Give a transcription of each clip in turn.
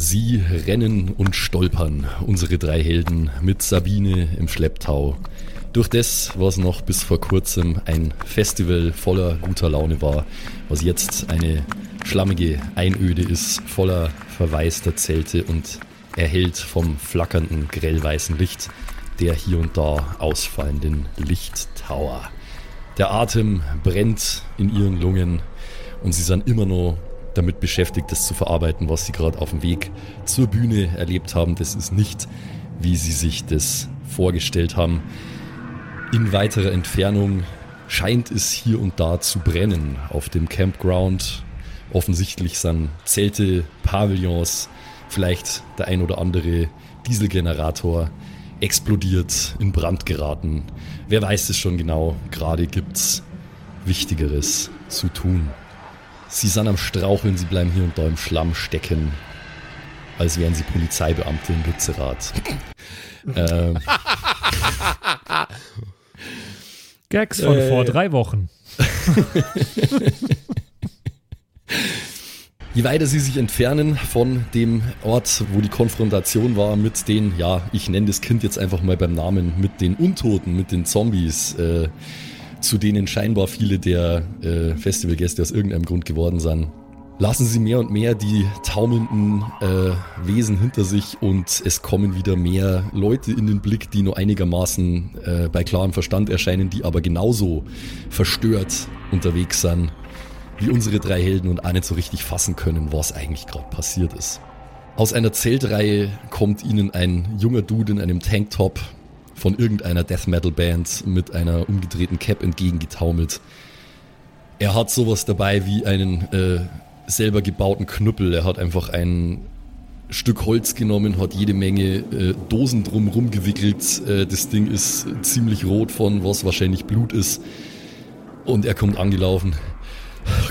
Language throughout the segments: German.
Sie rennen und stolpern, unsere drei Helden, mit Sabine im Schlepptau. Durch das, was noch bis vor kurzem ein Festival voller guter Laune war, was jetzt eine schlammige Einöde ist, voller verwaister Zelte und erhellt vom flackernden grellweißen Licht der hier und da ausfallenden Lichttower. Der Atem brennt in ihren Lungen und sie sind immer noch damit beschäftigt, das zu verarbeiten, was sie gerade auf dem Weg zur Bühne erlebt haben. Das ist nicht, wie sie sich das vorgestellt haben. In weiterer Entfernung scheint es hier und da zu brennen auf dem Campground. Offensichtlich sind Zelte, Pavillons, vielleicht der ein oder andere Dieselgenerator explodiert, in Brand geraten. Wer weiß es schon genau, gerade gibt's Wichtigeres zu tun. Sie sind am Straucheln, sie bleiben hier und da im Schlamm stecken, als wären sie Polizeibeamte in Lützerath. ähm. Gags von äh, vor drei Wochen. Je weiter sie sich entfernen von dem Ort, wo die Konfrontation war mit den, ja, ich nenne das Kind jetzt einfach mal beim Namen, mit den Untoten, mit den Zombies, äh, zu denen scheinbar viele der äh, Festivalgäste aus irgendeinem Grund geworden sind, lassen sie mehr und mehr die taumelnden äh, Wesen hinter sich und es kommen wieder mehr Leute in den Blick, die nur einigermaßen äh, bei klarem Verstand erscheinen, die aber genauso verstört unterwegs sind wie unsere drei Helden und auch nicht so richtig fassen können, was eigentlich gerade passiert ist. Aus einer Zeltreihe kommt ihnen ein junger Dude in einem Tanktop von irgendeiner Death Metal Band mit einer umgedrehten Cap entgegengetaumelt. Er hat sowas dabei wie einen äh, selber gebauten Knüppel. Er hat einfach ein Stück Holz genommen, hat jede Menge äh, Dosen drumherum gewickelt. Äh, das Ding ist ziemlich rot von was wahrscheinlich Blut ist. Und er kommt angelaufen.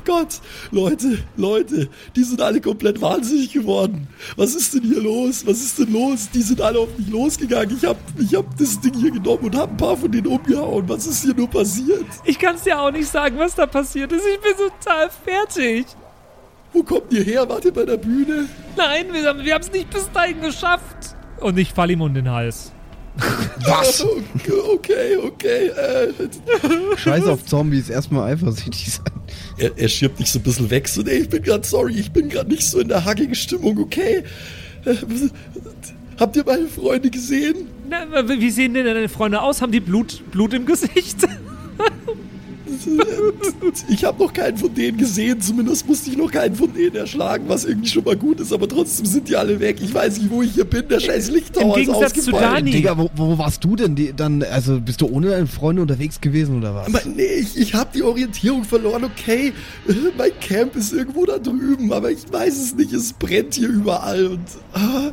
Gott, Leute, Leute, die sind alle komplett wahnsinnig geworden. Was ist denn hier los? Was ist denn los? Die sind alle auf mich losgegangen. Ich hab, ich hab das Ding hier genommen und hab ein paar von denen umgehauen. Was ist hier nur passiert? Ich kann's dir auch nicht sagen, was da passiert ist. Ich bin total fertig. Wo kommt ihr her? Wart ihr bei der Bühne? Nein, wir haben es nicht bis dahin geschafft. Und ich fall ihm um den Hals. Was? Okay, okay. Äh. Scheiß auf Zombies, erstmal eifersüchtig sein. Er, er schiebt dich so ein bisschen weg, so, nee, ich bin gerade sorry, ich bin gerade nicht so in der hackigen Stimmung, okay? Habt ihr meine Freunde gesehen? Na, wie sehen denn deine Freunde aus? Haben die Blut, Blut im Gesicht? ich habe noch keinen von denen gesehen, zumindest musste ich noch keinen von denen erschlagen, was irgendwie schon mal gut ist, aber trotzdem sind die alle weg. Ich weiß nicht, wo ich hier bin, der scheiß Lichttower Im Gegensatz ist ausgefallen. zu Dani. Digga, wo, wo, warst du denn die, dann, also bist du ohne deine Freunde unterwegs gewesen oder was? Aber nee, ich, ich habe die Orientierung verloren, okay, mein Camp ist irgendwo da drüben, aber ich weiß es nicht, es brennt hier überall und... Ah,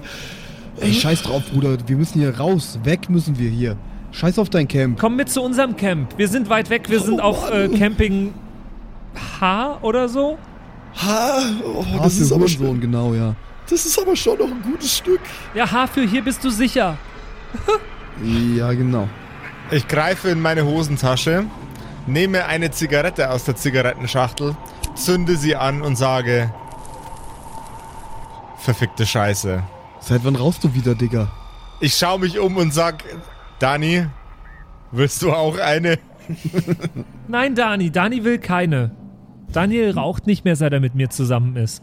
Ey, scheiß drauf, Bruder, wir müssen hier raus, weg müssen wir hier. Scheiß auf dein Camp. Komm mit zu unserem Camp. Wir sind weit weg. Wir sind oh, auf äh, Camping H oder so. H? Oh, H das ist aber schon, genau, ja. Das ist aber schon noch ein gutes Stück. Ja, H für hier bist du sicher. ja, genau. Ich greife in meine Hosentasche, nehme eine Zigarette aus der Zigarettenschachtel, zünde sie an und sage: Verfickte Scheiße. Seit wann rauchst du wieder, Digga? Ich schaue mich um und sag: Dani, willst du auch eine? Nein, Dani, Dani will keine. Daniel raucht nicht mehr, seit er mit mir zusammen ist.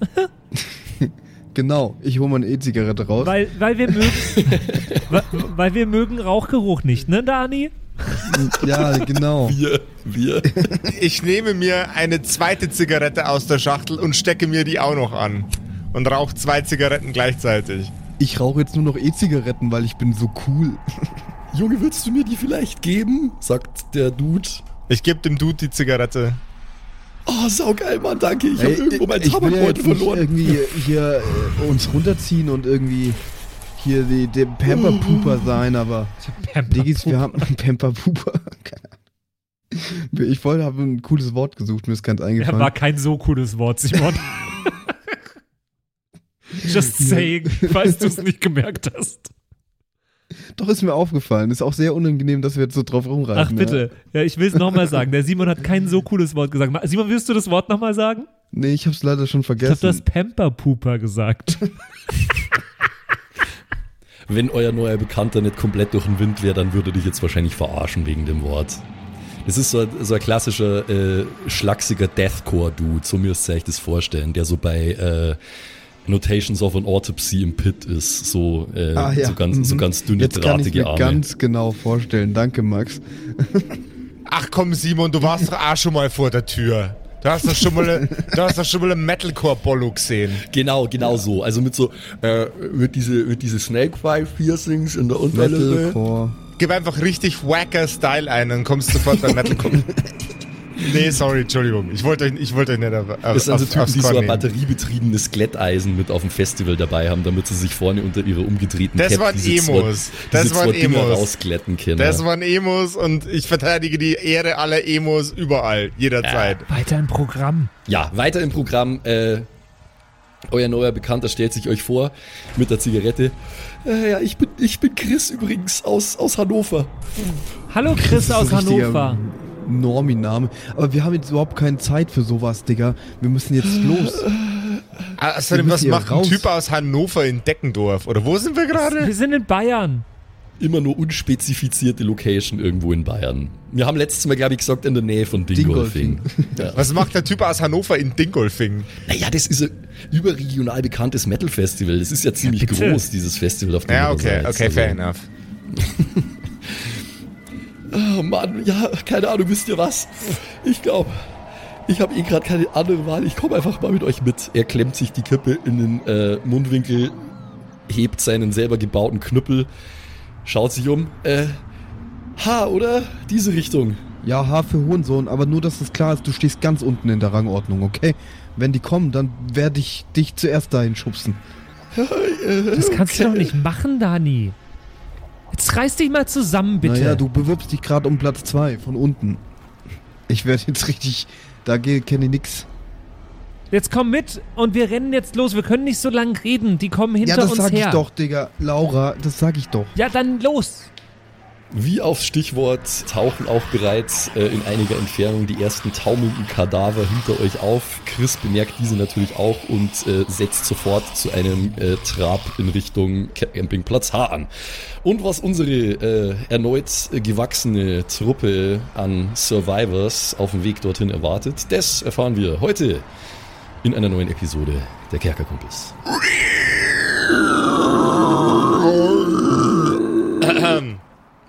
genau, ich hole meine E-Zigarette raus. Weil, weil, wir mögen, weil, weil wir mögen Rauchgeruch nicht, ne, Dani? Ja, genau. Wir, wir. Ich nehme mir eine zweite Zigarette aus der Schachtel und stecke mir die auch noch an. Und rauche zwei Zigaretten gleichzeitig. Ich rauche jetzt nur noch E-Zigaretten, weil ich bin so cool. Junge, willst du mir die vielleicht geben? sagt der Dude. Ich gebe dem Dude die Zigarette. Oh, saugeil, Mann, danke. Ich habe irgendwo mein Tabakbeutel ja verloren. irgendwie hier äh, uns runterziehen und irgendwie hier die, der Pamper Pooper sein, aber Diggis, wir haben einen Pamper Pooper. Ich wollte, habe ein cooles Wort gesucht, mir ist ganz eingefallen. Ja, war kein so cooles Wort, Simon. Just saying, falls du es nicht gemerkt hast. Doch, ist mir aufgefallen. Ist auch sehr unangenehm, dass wir jetzt so drauf rumreiten. Ach, bitte. Ja, ja ich will es nochmal sagen. Der Simon hat kein so cooles Wort gesagt. Simon, willst du das Wort nochmal sagen? Nee, ich hab's leider schon Ich vergessen. du hast Pamper-Pooper gesagt. Wenn euer neuer Bekannter nicht komplett durch den Wind wäre, dann würde dich jetzt wahrscheinlich verarschen wegen dem Wort. Das ist so ein, so ein klassischer, äh, schlachsiger Deathcore-Dude, so müsst ihr euch das vorstellen, der so bei äh, Notations of an Autopsy im Pit ist, so, äh, Ah, ja. so, ganz, so Mhm. ganz dünne, Jetzt kann ich drahtige mir Arme. ganz genau vorstellen. Danke, Max. Ach komm, Simon, du warst doch auch schon mal vor der Tür. Du hast doch schon mal, du hast doch schon mal einen Metalcore-Bollo gesehen. Genau, genau so. Also mit so, äh, mit diese, mit diese Snake-Piercings in der Unterlippe. Metalcore. Gib einfach richtig wacker Style ein, dann kommst du sofort bei Metalcore. nee, sorry, Entschuldigung. Ich wollte euch, ich wollte euch nicht auf, auf, Das sind so Typen, die so ein batteriebetriebenes Glätteisen mit auf dem Festival dabei haben, damit sie sich vorne unter ihre umgedrehten Das Cap waren diese Emos. Zwei, Das waren Emos. rausglätten können. Das waren Emos und ich verteidige die Ehre aller Emos überall, jederzeit. Weiter im Programm. Ja, weiter im Programm. Äh, euer neuer Bekannter stellt sich euch vor mit der Zigarette. Äh, ja, ich bin, ich bin Chris übrigens aus, aus Hannover. Hallo Chris ist aus Hannover. Normi-Name. Aber wir haben jetzt überhaupt keine Zeit für sowas, Digga. Wir müssen jetzt los. Außerdem, Wir was macht ein. Typ aus Hannover in Deckendorf? Oder wo sind wir gerade? Wir sind in Bayern. Immer nur unspezifizierte Location irgendwo in Bayern. Wir haben letztes Mal, glaube ich, gesagt, in der Nähe von Dingolfing. Ja. Was macht der Typ aus Hannover in Dingolfing? Naja, das ist ein überregional bekanntes Metal-Festival. Das ist ja ziemlich bitte. groß, dieses Festival, auf dem Ja, okay, okay, Also, fair enough. Oh Mann, ja, keine Ahnung, wisst ihr was? Ich glaube, ich habe eh gerade keine andere Wahl. Ich komme einfach mal mit euch mit. Er klemmt sich die Kippe in den äh, Mundwinkel, hebt seinen selber gebauten Knüppel, schaut sich um. Äh, ha, oder? Diese Richtung. Ja, H für Hohensohn, aber nur, dass es klar ist, du stehst ganz unten in der Rangordnung, okay? Wenn die kommen, dann werde ich dich zuerst dahin schubsen. Das kannst du doch nicht machen, Dani. Jetzt reiß dich mal zusammen, bitte. Naja, du bewirbst dich gerade um Platz 2 von unten. Ich werde jetzt richtig. Da kenne ich nix. Jetzt komm mit und wir rennen jetzt los. Wir können nicht so lange reden. Die kommen hinter ja, das uns sag her. ich doch, Digga. Laura, das sag ich doch. Ja, dann los. Wie aufs Stichwort tauchen auch bereits äh, in einiger Entfernung die ersten taumelnden Kadaver hinter euch auf. Chris bemerkt diese natürlich auch und äh, setzt sofort zu einem äh, Trab in Richtung Campingplatz H an. Und was unsere äh, erneut gewachsene Truppe an Survivors auf dem Weg dorthin erwartet, das erfahren wir heute in einer neuen Episode der Kerkerkumpels.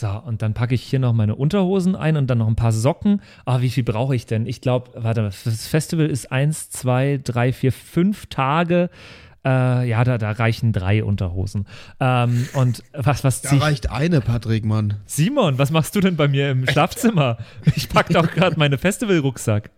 So, und dann packe ich hier noch meine Unterhosen ein und dann noch ein paar Socken. Ah, wie viel brauche ich denn? Ich glaube, warte, das Festival ist eins, zwei, drei, vier, fünf Tage. Äh, ja, da, da reichen drei Unterhosen. Ähm, und was, was Da zieh ich? reicht eine, Patrick, Mann. Simon, was machst du denn bei mir im Schlafzimmer? Ich packe doch gerade meine Festivalrucksack.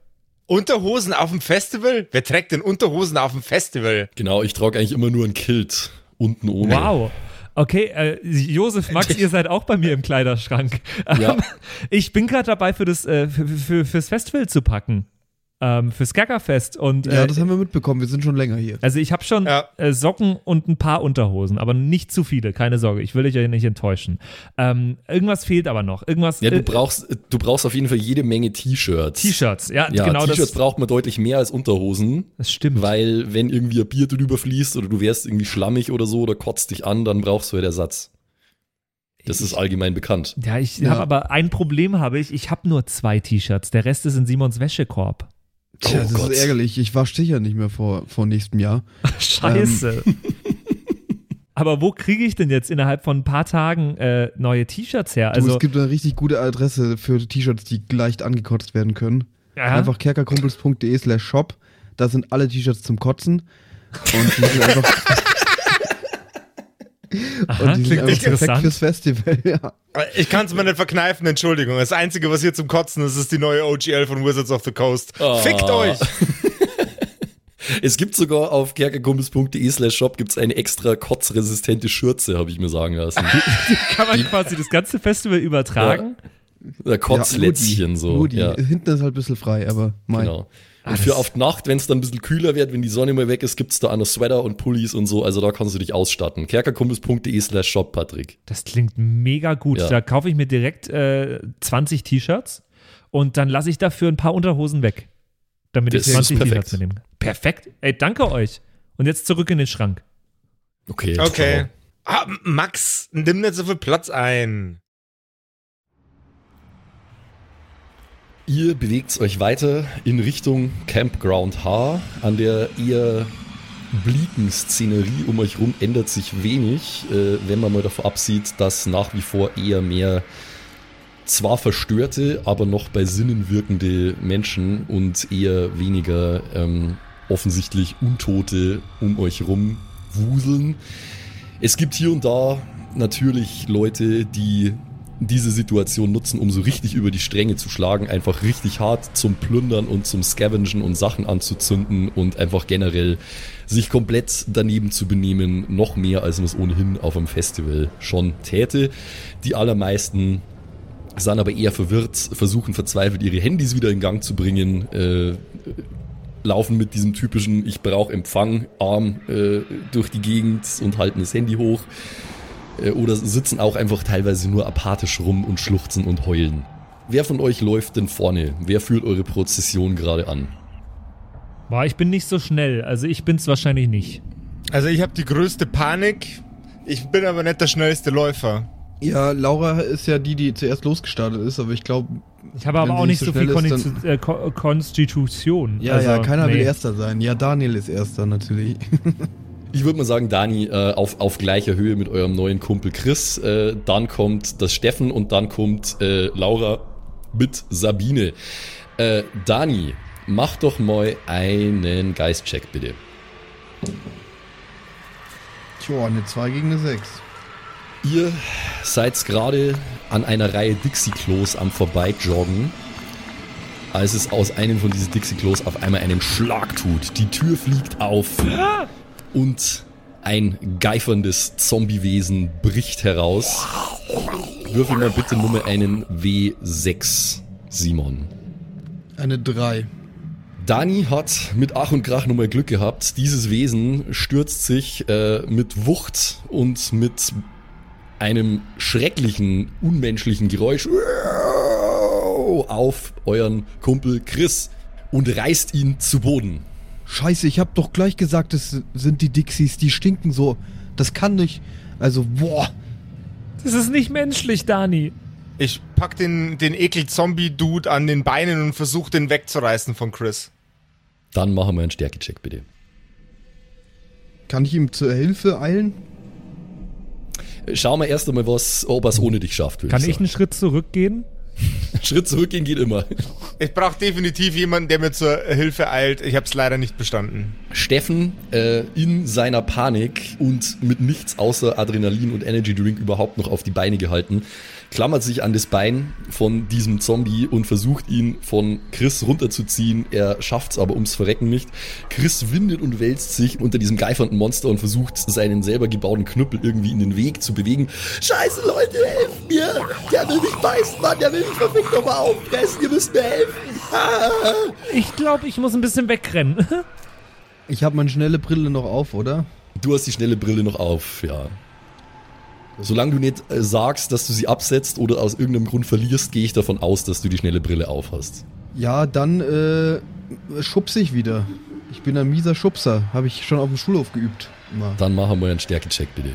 Unterhosen auf dem Festival? Wer trägt denn Unterhosen auf dem Festival? Genau, ich trage eigentlich immer nur ein Kilt. Unten ohne. Wow. Okay, äh, Josef, Max, ihr seid auch bei mir im Kleiderschrank. Ja. Ähm, Ich bin gerade dabei, für das, äh, für, für, fürs Festival zu packen. Ähm, fürs Kerkerfest. Und Ja, äh, das haben wir mitbekommen. Wir sind schon länger hier. also ich habe schon Ja. äh, Socken und ein paar Unterhosen, aber nicht zu viele, keine Sorge. Ich will dich ja nicht enttäuschen. Ähm, irgendwas fehlt aber noch. Irgendwas. Ja, du äh, brauchst, du brauchst auf jeden Fall jede Menge T-Shirts. T-Shirts, ja, Ja, genau T-Shirts das. braucht man deutlich mehr als Unterhosen. Das stimmt. Weil, wenn irgendwie ein Bier drüber fließt oder du wärst irgendwie schlammig oder so oder kotzt dich an, dann brauchst du halt Ersatz. Das ist allgemein bekannt. Ja, ich Ja. habe aber ein Problem habe ich. Ich habe nur zwei T-Shirts. Der Rest ist in Simons Wäschekorb. Tja, Oh das Gott. ist ärgerlich. Ich wasche sicher nicht mehr vor, vor nächstem Jahr. Scheiße. aber wo kriege ich denn jetzt innerhalb von ein paar Tagen äh, neue T-Shirts her? Du, Also es gibt eine richtig gute Adresse für T-Shirts, die leicht angekotzt werden können. ja, Einfach kerkerkumpels.de slash shop. Da sind alle T-Shirts zum Kotzen. Und die sind einfach, Aha, und die sind klingt einfach perfekt fürs Festival. Ja. Ich kann es mir nicht verkneifen, Entschuldigung. Das Einzige, was hier zum Kotzen ist, ist die neue OGL von Wizards of the Coast. Ah. Fickt euch! Es gibt sogar auf kerkerkumpels.de slash shop gibt's eine extra kotzresistente Schürze, habe ich mir sagen lassen. Kann man quasi das ganze Festival übertragen? Ja. Kotzlätzchen ja, so. Rudi. Ja. Hinten ist halt ein bisschen frei, aber mein. Genau. Und für auf Nacht, wenn es dann ein bisschen kühler wird, wenn die Sonne mal weg ist, gibt's da auch noch Sweater und Pullis und so. Also da kannst du dich ausstatten. kerkerkumpels.de slash shop, Patrick. Das klingt mega gut. Ja. Da kaufe ich mir direkt äh, 20 T-Shirts und dann lasse ich dafür ein paar Unterhosen weg. Damit Das ich ist 20 perfekt. T-Shirts mitnehmen kann. Perfekt. Ey, danke euch. Und jetzt zurück in den Schrank. Okay. Okay. Ah, Max, nimm nicht so viel Platz ein. Ihr bewegt euch weiter in Richtung Campground H. An der eher blieben Szenerie um euch rum ändert sich wenig, äh, wenn man mal davon absieht, dass nach wie vor eher mehr zwar verstörte, aber noch bei Sinnen wirkende Menschen und eher weniger ähm, offensichtlich Untote um euch rum wuseln. Es gibt hier und da natürlich Leute, die diese Situation nutzen, um so richtig über die Stränge zu schlagen, einfach richtig hart zum Plündern und zum Scavengen und Sachen anzuzünden und einfach generell sich komplett daneben zu benehmen, noch mehr als man es ohnehin auf einem Festival schon täte. Die allermeisten sind aber eher verwirrt, versuchen verzweifelt ihre Handys wieder in Gang zu bringen, äh, laufen mit diesem typischen Ich brauche Empfang Arm äh, durch die Gegend und halten das Handy hoch oder sitzen auch einfach teilweise nur apathisch rum und schluchzen und heulen. Wer von euch läuft denn vorne? Wer führt eure Prozession gerade an? Boah, ich bin nicht so schnell. Also ich bin's wahrscheinlich nicht. Also ich habe die größte Panik. Ich bin aber nicht der schnellste Läufer. Ja, Laura ist ja die, die zuerst losgestartet ist, aber ich glaube. Ich habe aber auch nicht so viel ist, Konstitu äh, Ko Konstitution. Ja, also, ja, keiner nee. will Erster sein. Ja, Daniel ist Erster natürlich. Ich würde mal sagen, Dani, äh, auf, auf gleicher Höhe mit eurem neuen Kumpel Chris. Äh, dann kommt das Steffen und dann kommt äh, Laura mit Sabine. Äh, Dani, mach doch mal einen Geistcheck, bitte. Tja, eine 2 gegen eine 6. Ihr seid gerade an einer Reihe Dixie-Klos am Vorbeijoggen, als es aus einem von diesen Dixie-Klos auf einmal einen Schlag tut. Die Tür fliegt auf und ein geiferndes Zombiewesen bricht heraus. Würfel mal bitte Nummer einen W6, Simon. Eine 3. Dani hat mit Ach und Krach nochmal Glück gehabt. Dieses Wesen stürzt sich äh, mit Wucht und mit einem schrecklichen, unmenschlichen Geräusch auf euren Kumpel Chris und reißt ihn zu Boden. Scheiße, ich hab doch gleich gesagt, das sind die Dixies, die stinken so. Das kann nicht. Also, boah. Das ist nicht menschlich, Dani. Ich pack den, den Ekel-Zombie-Dude an den Beinen und versuch den wegzureißen von Chris. Dann machen wir einen Stärkecheck, bitte. Kann ich ihm zur Hilfe eilen? Schauen wir erst einmal, was, ob er es ohne dich schafft. würde Kann ich sagen. einen Schritt zurückgehen? Schritt zurückgehen geht immer. Ich brauche definitiv jemanden, der mir zur Hilfe eilt. Ich habe es leider nicht bestanden. Steffen äh, in seiner Panik und mit nichts außer Adrenalin und Energy Drink überhaupt noch auf die Beine gehalten, klammert sich an das Bein von diesem Zombie und versucht ihn von Chris runterzuziehen. Er schafft es aber ums Verrecken nicht. Chris windet und wälzt sich unter diesem geifernden Monster und versucht seinen selber gebauten Knüppel irgendwie in den Weg zu bewegen. Scheiße Leute, helft mir! Der will mich beißen, Mann, der will mich verfickt nochmal auffressen, ihr müsst mir helfen! Ah. Ich glaube, ich muss ein bisschen wegrennen. Ich habe meine schnelle Brille noch auf, oder? Du hast die schnelle Brille noch auf, ja. Solange du nicht äh, sagst, dass du sie absetzt oder aus irgendeinem Grund verlierst, gehe ich davon aus, dass du die schnelle Brille auf hast. Ja, dann äh, schubse ich wieder. Ich bin ein mieser Schubser. Habe ich schon auf dem Schulhof geübt. Immer. Dann machen wir einen Stärkecheck, bitte.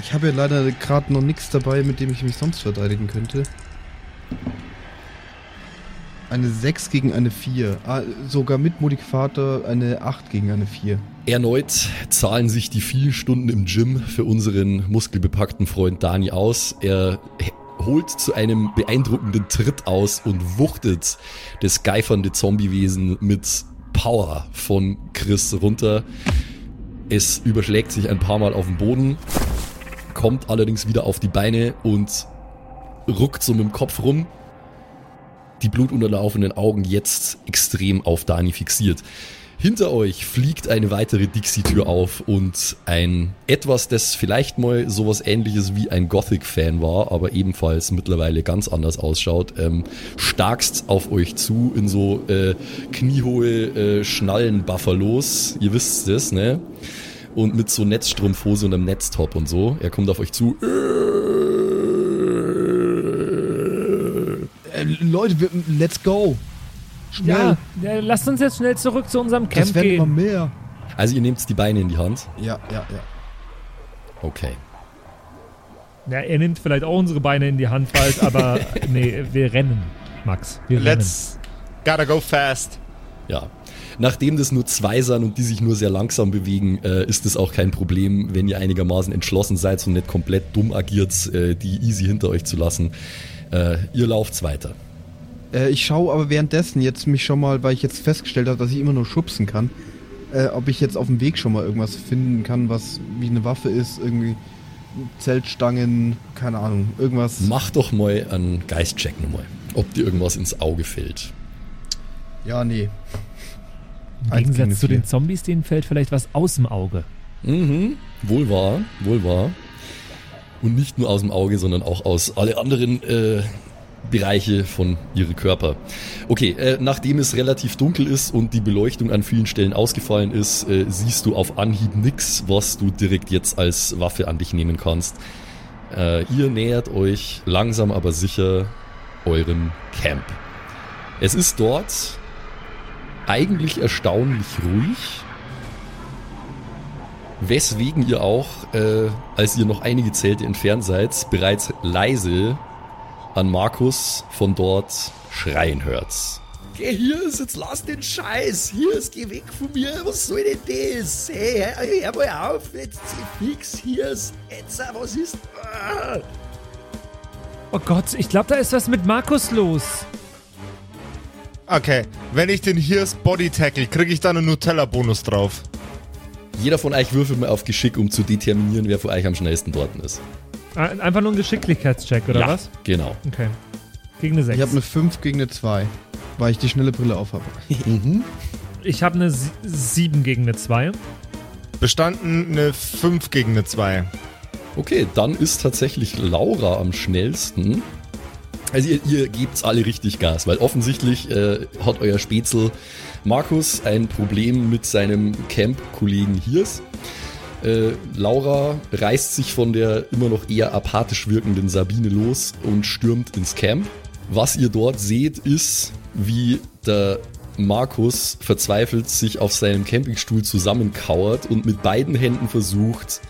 Ich habe ja leider gerade noch nichts dabei, mit dem ich mich sonst verteidigen könnte. Eine 6 gegen eine 4. Ah, sogar mit Modifikator eine 8 gegen eine 4. Erneut zahlen sich die vielen Stunden im Gym für unseren muskelbepackten Freund Dani aus. Er holt zu einem beeindruckenden Tritt aus und wuchtet das geifernde Zombiewesen mit Power von Chris runter. Es überschlägt sich ein paar Mal auf den Boden, kommt allerdings wieder auf die Beine und ruckt so mit dem Kopf rum. Die blutunterlaufenden Augen jetzt extrem auf Dani fixiert. Hinter euch fliegt eine weitere Dixie-Tür auf und ein etwas, das vielleicht mal sowas ähnliches wie ein Gothic-Fan war, aber ebenfalls mittlerweile ganz anders ausschaut, ähm, starkst auf euch zu in so äh, kniehohe äh, Schnallen-Buffalos. Ihr wisst es, ne? Und mit so Netzstrumpfhose und einem Netztop und so. Er kommt auf euch zu. Äh, Leute, wir, let's go. Schnell. Ja, ja, lasst uns jetzt schnell zurück zu unserem Camp das werden gehen. immer mehr. Also ihr nehmt die Beine in die Hand. Ja, ja, ja. Okay. Ja, er nimmt vielleicht auch unsere Beine in die Hand, falls, aber nee, wir rennen, Max. Wir Let's gotta go fast. Ja. Nachdem das nur zwei sind und die sich nur sehr langsam bewegen, äh, ist es auch kein Problem, wenn ihr einigermaßen entschlossen seid und nicht komplett dumm agiert, äh, die easy hinter euch zu lassen. Äh, ihr lauft weiter. Äh, ich schaue aber währenddessen jetzt mich schon mal, weil ich jetzt festgestellt habe, dass ich immer nur schubsen kann, äh, ob ich jetzt auf dem Weg schon mal irgendwas finden kann, was wie eine Waffe ist, irgendwie Zeltstangen, keine Ahnung, irgendwas. Mach doch mal einen Geistcheck nochmal, ob dir irgendwas ins Auge fällt. Ja, nee. Im Gegensatz zu den Zombies, denen fällt vielleicht was aus dem Auge. Mhm, wohl wahr, wohl wahr. Und nicht nur aus dem Auge, sondern auch aus alle anderen äh, Bereiche von ihrem Körper. Okay, äh, nachdem es relativ dunkel ist und die Beleuchtung an vielen Stellen ausgefallen ist, äh, siehst du auf Anhieb nix, was du direkt jetzt als Waffe an dich nehmen kannst. Äh, ihr nähert euch langsam aber sicher eurem Camp. Es ist dort eigentlich erstaunlich ruhig. Weswegen ihr auch, äh, als ihr noch einige Zelte entfernt seid, bereits leise an Markus von dort schreien hört. Geh hier ist, jetzt lass den Scheiß. Hier ist, geh weg von mir. Was soll denn das? Hey, hör, hör mal auf. Jetzt fix. Hier ist, jetzt, was ist? Ah. Oh Gott, ich glaube, da ist was mit Markus los. Okay, wenn ich den Here's Body tackle, kriege ich dann einen Nutella-Bonus drauf. Jeder von euch würfelt mal auf Geschick, um zu determinieren, wer von euch am schnellsten dort ist. Einfach nur ein Geschicklichkeitscheck, oder ja, was? genau. Okay. Gegen eine 6. Ich habe eine 5 gegen eine 2, weil ich die schnelle Brille auf habe. Ich habe eine 7 gegen eine 2. Bestanden eine 5 gegen eine 2. Okay, dann ist tatsächlich Laura am schnellsten. Also ihr, ihr gebt's alle richtig Gas, weil offensichtlich äh, hat euer Spätzl Markus ein Problem mit seinem Camp-Kollegen Hirs. Äh, Laura reißt sich von der immer noch eher apathisch wirkenden Sabine los und stürmt ins Camp. Was ihr dort seht, ist, wie der Markus verzweifelt sich auf seinem Campingstuhl zusammenkauert und mit beiden Händen versucht,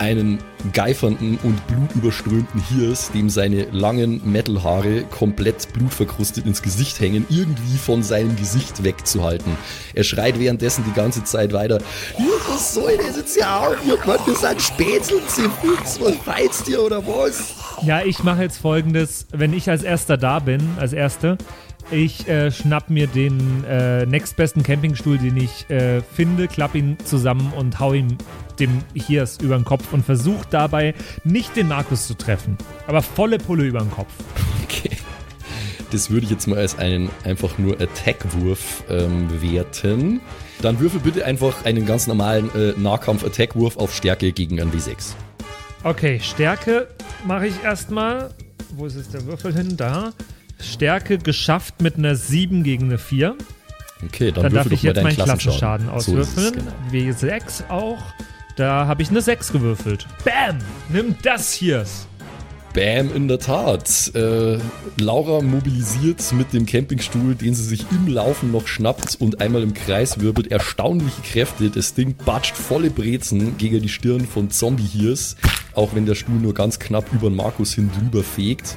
einen geifernden und blutüberströmten Hirs, dem seine langen Metalhaare komplett blutverkrustet ins Gesicht hängen, irgendwie von seinem Gesicht wegzuhalten. Er schreit währenddessen die ganze Zeit weiter, Hier, was soll das jetzt ja auch? Ihr könnt das an Spätzl, sie was feizt ihr oder was? Ja, ich mache jetzt folgendes. Wenn ich als erster da bin, als Erste, ich äh, schnapp mir den äh, nächstbesten Campingstuhl, den ich äh, finde, klapp ihn zusammen und hau ihm dem Hirs über den Kopf und versuche dabei nicht den Markus zu treffen, aber volle Pulle über den Kopf. Okay. Das würde ich jetzt mal als einen einfach nur Attack-Wurf ähm, werten. Dann würfel bitte einfach einen ganz normalen äh, Nahkampf-Attack-Wurf auf Stärke gegen einen W6. Okay, Stärke mache ich erstmal. Wo ist jetzt der Würfel hin? Da. Stärke geschafft mit einer 7 gegen eine 4. Okay, dann Dann darf würfel ich jetzt meinen Klassenschaden. Klassenschaden So auswürfeln. genau. W6 auch. Da habe ich eine 6 gewürfelt. Bam! Nimm das hier. Bam, in der Tat. Äh, Laura mobilisiert mit dem Campingstuhl, den sie sich im Laufen noch schnappt und einmal im Kreis wirbelt. Erstaunliche Kräfte. Das Ding batscht volle Brezen gegen die Stirn von Zombie-Hirs, auch wenn der Stuhl nur ganz knapp über Markus hin drüber fegt.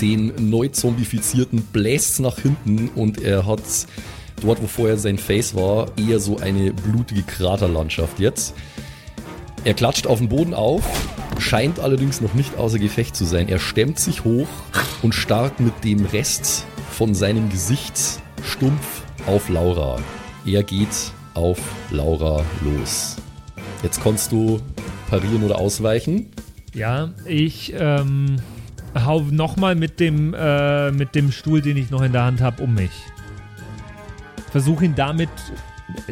Den neu zombifizierten bläst nach hinten und er hat dort, wo vorher sein Face war, eher so eine blutige Kraterlandschaft jetzt. Er klatscht auf den Boden auf, scheint allerdings noch nicht außer Gefecht zu sein. Er stemmt sich hoch und starrt mit dem Rest von seinem Gesicht stumpf auf Laura. Er geht auf Laura los. Jetzt kannst du parieren oder ausweichen. Ja, ich, ähm. hau nochmal mit dem äh, mit dem Stuhl, den ich noch in der Hand habe, um mich. Versuche ihn damit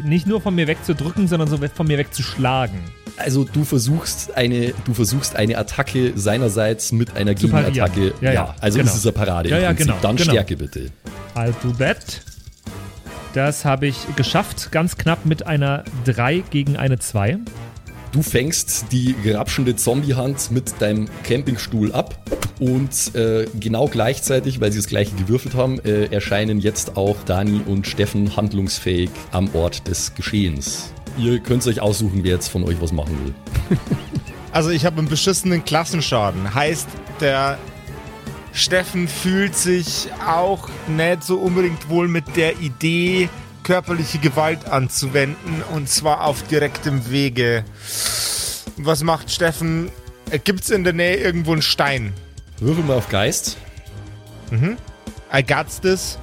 nicht nur von mir wegzudrücken, sondern so von mir wegzuschlagen. Also du versuchst eine, du versuchst eine Attacke seinerseits mit einer Zu. Gegenattacke. Ja, ja, also genau. ist es eine Parade Ja, ja, genau, Dann genau. Stärke bitte. I'll do that. Das habe ich geschafft, ganz knapp mit einer 3 gegen eine 2. Du fängst die grapschende Zombiehand mit deinem Campingstuhl ab und äh, genau gleichzeitig, weil sie das gleiche gewürfelt haben, äh, erscheinen jetzt auch Dani und Steffen handlungsfähig am Ort des Geschehens. Ihr könnt euch aussuchen, wer jetzt von euch was machen will. Also ich habe einen beschissenen Klassenschaden. Heißt, der Steffen fühlt sich auch nicht so unbedingt wohl mit der Idee, körperliche Gewalt anzuwenden und zwar auf direktem Wege. Was macht Steffen? Gibt es in der Nähe irgendwo einen Stein? Würfel mal auf Geist. I got this.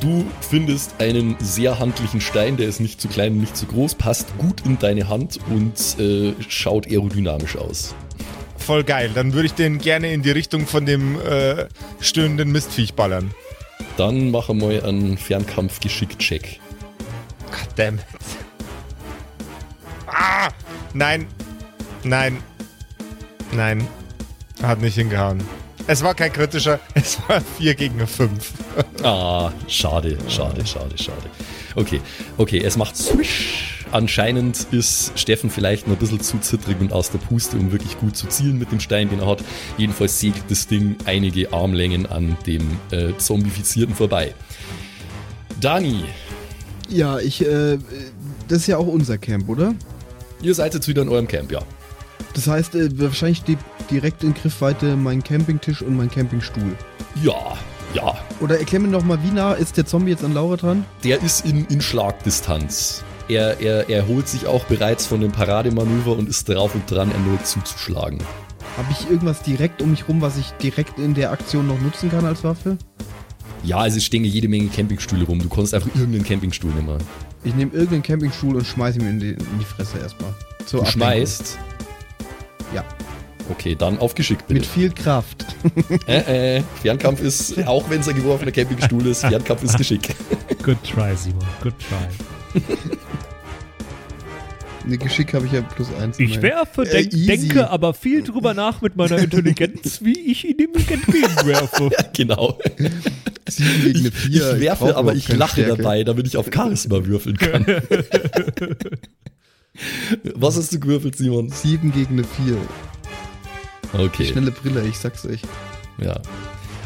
Du findest einen sehr handlichen Stein, der ist nicht zu klein und nicht zu groß, passt gut in deine Hand und äh, schaut aerodynamisch aus. Voll geil. Dann würde ich den gerne in die Richtung von dem äh, stöhnenden Mistviech ballern. Dann mache mal einen Fernkampf-Geschick-Check. Goddammit. Ah! Nein. Nein. Nein. Hat nicht hingehauen. Es war kein kritischer, es war 4 gegen 5. Ah, schade, schade, schade, schade. Okay, okay, es macht Swish. Anscheinend ist Steffen vielleicht noch ein bisschen zu zittrig und aus der Puste, um wirklich gut zu zielen mit dem Stein, den er hat. Jedenfalls segelt das Ding einige Armlängen an dem äh, Zombifizierten vorbei. Dani, Ja, ich, äh, das ist ja auch unser Camp, oder? ihr seid jetzt wieder in eurem Camp, ja. Das heißt, äh, wahrscheinlich steht direkt in Griffweite mein Campingtisch und mein Campingstuhl. Ja, ja. Oder erklär mir noch mal, wie nah ist der Zombie jetzt an Laura dran? Der ist in, in Schlagdistanz. Er, er, er holt sich auch bereits von dem Parademanöver und ist drauf und dran, erneut zuzuschlagen. Habe ich irgendwas direkt um mich rum, was ich direkt in der Aktion noch nutzen kann als Waffe? Ja, also es stehen jede Menge Campingstühle rum. Du kannst einfach irgendeinen Campingstuhl nehmen. Ich nehme irgendeinen Campingstuhl und schmeiße ihn mir in die, in die Fresse erstmal. Zur Du Ablenkung. schmeißt. Ja. Okay, dann auf Geschick bitte. Mit viel Kraft. äh, äh, Fernkampf ist, auch wenn es ein geworfener Campingstuhl ist, Fernkampf ist Geschick. Good try, Simon. Good try. Ne, Geschick habe ich ja plus eins. Ich werfe, Äh, denk, easy. denke aber viel drüber nach mit meiner Intelligenz, wie ich ihn ihm entgegenwerfe. genau. Sieben gegen eine Ich, vier. ich werfe, brauch aber ich lache Stärke. dabei, damit ich auf Charisma würfeln kann. Was hast du gewürfelt, Simon? Sieben gegen eine vier. Okay. Schnelle Brille, ich sag's euch. Ja.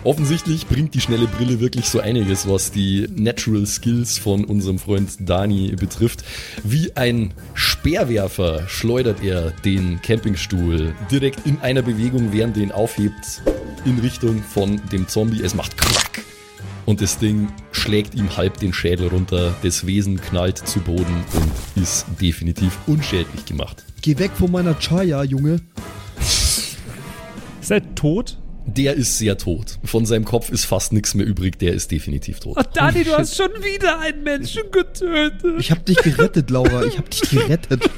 Offensichtlich bringt die schnelle Brille wirklich so einiges, was die Natural Skills von unserem Freund Dani betrifft. Wie ein Speerwerfer schleudert er den Campingstuhl direkt in einer Bewegung, während er ihn aufhebt, in Richtung von dem Zombie. Es macht Krack und das Ding schlägt ihm halb den Schädel runter. Das Wesen knallt zu Boden und ist definitiv unschädlich gemacht. Geh weg von meiner Chaya, Junge. Ist er tot? Der ist sehr tot. Von seinem Kopf ist fast nichts mehr übrig. Der ist definitiv tot. Oh, Dani, du hast schon wieder einen Menschen getötet. Ich hab dich gerettet, Laura. Ich hab dich gerettet.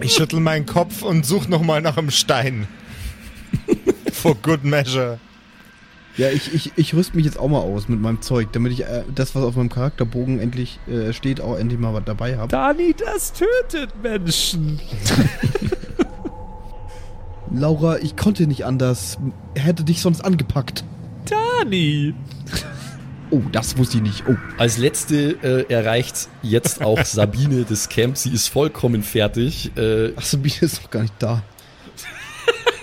Ich schüttel meinen Kopf und such nochmal nach einem Stein. For good measure. Ja, ich, ich, ich rüste mich jetzt auch mal aus mit meinem Zeug, damit ich äh, das, was auf meinem Charakterbogen endlich äh, steht, auch endlich mal was dabei habe. Dani, das tötet Menschen. Laura, ich konnte nicht anders. Er hätte dich sonst angepackt. Dani. Oh, das wusste ich nicht. Oh, Als letzte äh, erreicht jetzt auch Sabine das Camp. Sie ist vollkommen fertig. Äh, ach, Sabine ist doch gar nicht da.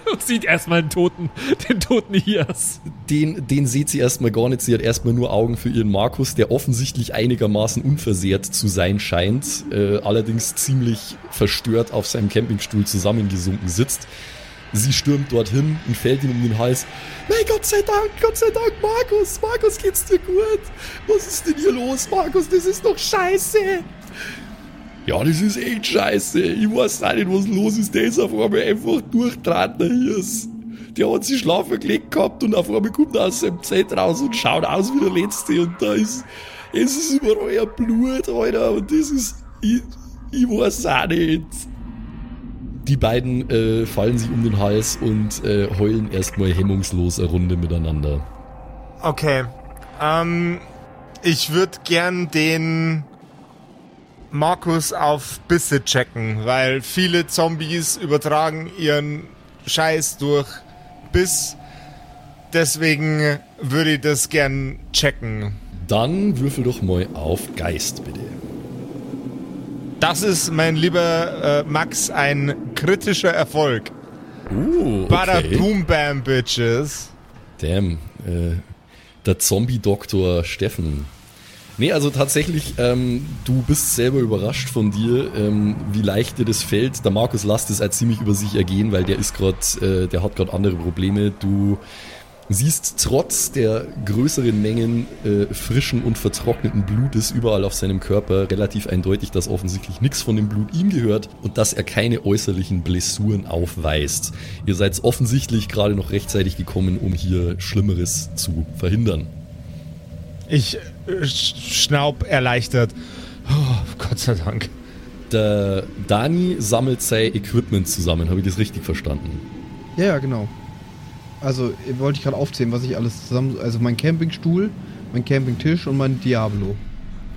Und sieht erstmal den toten, den toten Hias. den, den sieht sie erstmal gar nicht. Sie hat erstmal nur Augen für ihren Markus, der offensichtlich einigermaßen unversehrt zu sein scheint. Äh, allerdings ziemlich verstört auf seinem Campingstuhl zusammengesunken sitzt. Sie stürmt dorthin und fällt ihm um den Hals. Mein Gott sei Dank, Gott sei Dank, Markus, Markus, geht's dir gut? Was ist denn hier los, Markus? Das ist doch scheiße. Ja, das ist echt scheiße. Ich weiß auch nicht, was los ist. Der ist auf einmal einfach durchdreht, der Hirs. Der hat sich schlafen gelegt gehabt und auf einmal kommt er aus seinem Zelt raus und schaut aus wie der Letzte. Und da ist, es ist überall Blut, Alter. Und das ist, ich, ich weiß auch nicht. Die beiden äh, fallen sich um den Hals und äh, heulen erstmal hemmungslos eine Runde miteinander. Okay. Ähm, ich würde gern den Markus auf Bisse checken, weil viele Zombies übertragen ihren Scheiß durch Biss. Deswegen würde ich das gern checken. Dann würfel doch mal auf Geist, bitte. Das ist, mein lieber äh, Max, ein kritischer Erfolg. Uh, Bada okay. boom bam, bitches. Damn. Äh, der Zombie-Doktor Steffen. Nee, also tatsächlich, ähm, du bist selber überrascht von dir, ähm, wie leicht dir das fällt. Der Markus lässt es halt ziemlich über sich ergehen, weil der ist gerade, äh, der hat gerade andere Probleme. Du siehst trotz der größeren Mengen äh, frischen und vertrockneten Blutes überall auf seinem Körper relativ eindeutig, dass offensichtlich nichts von dem Blut ihm gehört und dass er keine äußerlichen Blessuren aufweist. Ihr seid offensichtlich gerade noch rechtzeitig gekommen, um hier Schlimmeres zu verhindern. Ich äh, sch- schnaub erleichtert. Oh, Gott sei Dank. Der Dani sammelt sein Equipment zusammen, habe ich das richtig verstanden? Ja, ja, genau. Also, wollte ich gerade aufzählen, was ich alles zusammen. Also, mein Campingstuhl, mein Campingtisch und mein Diablo.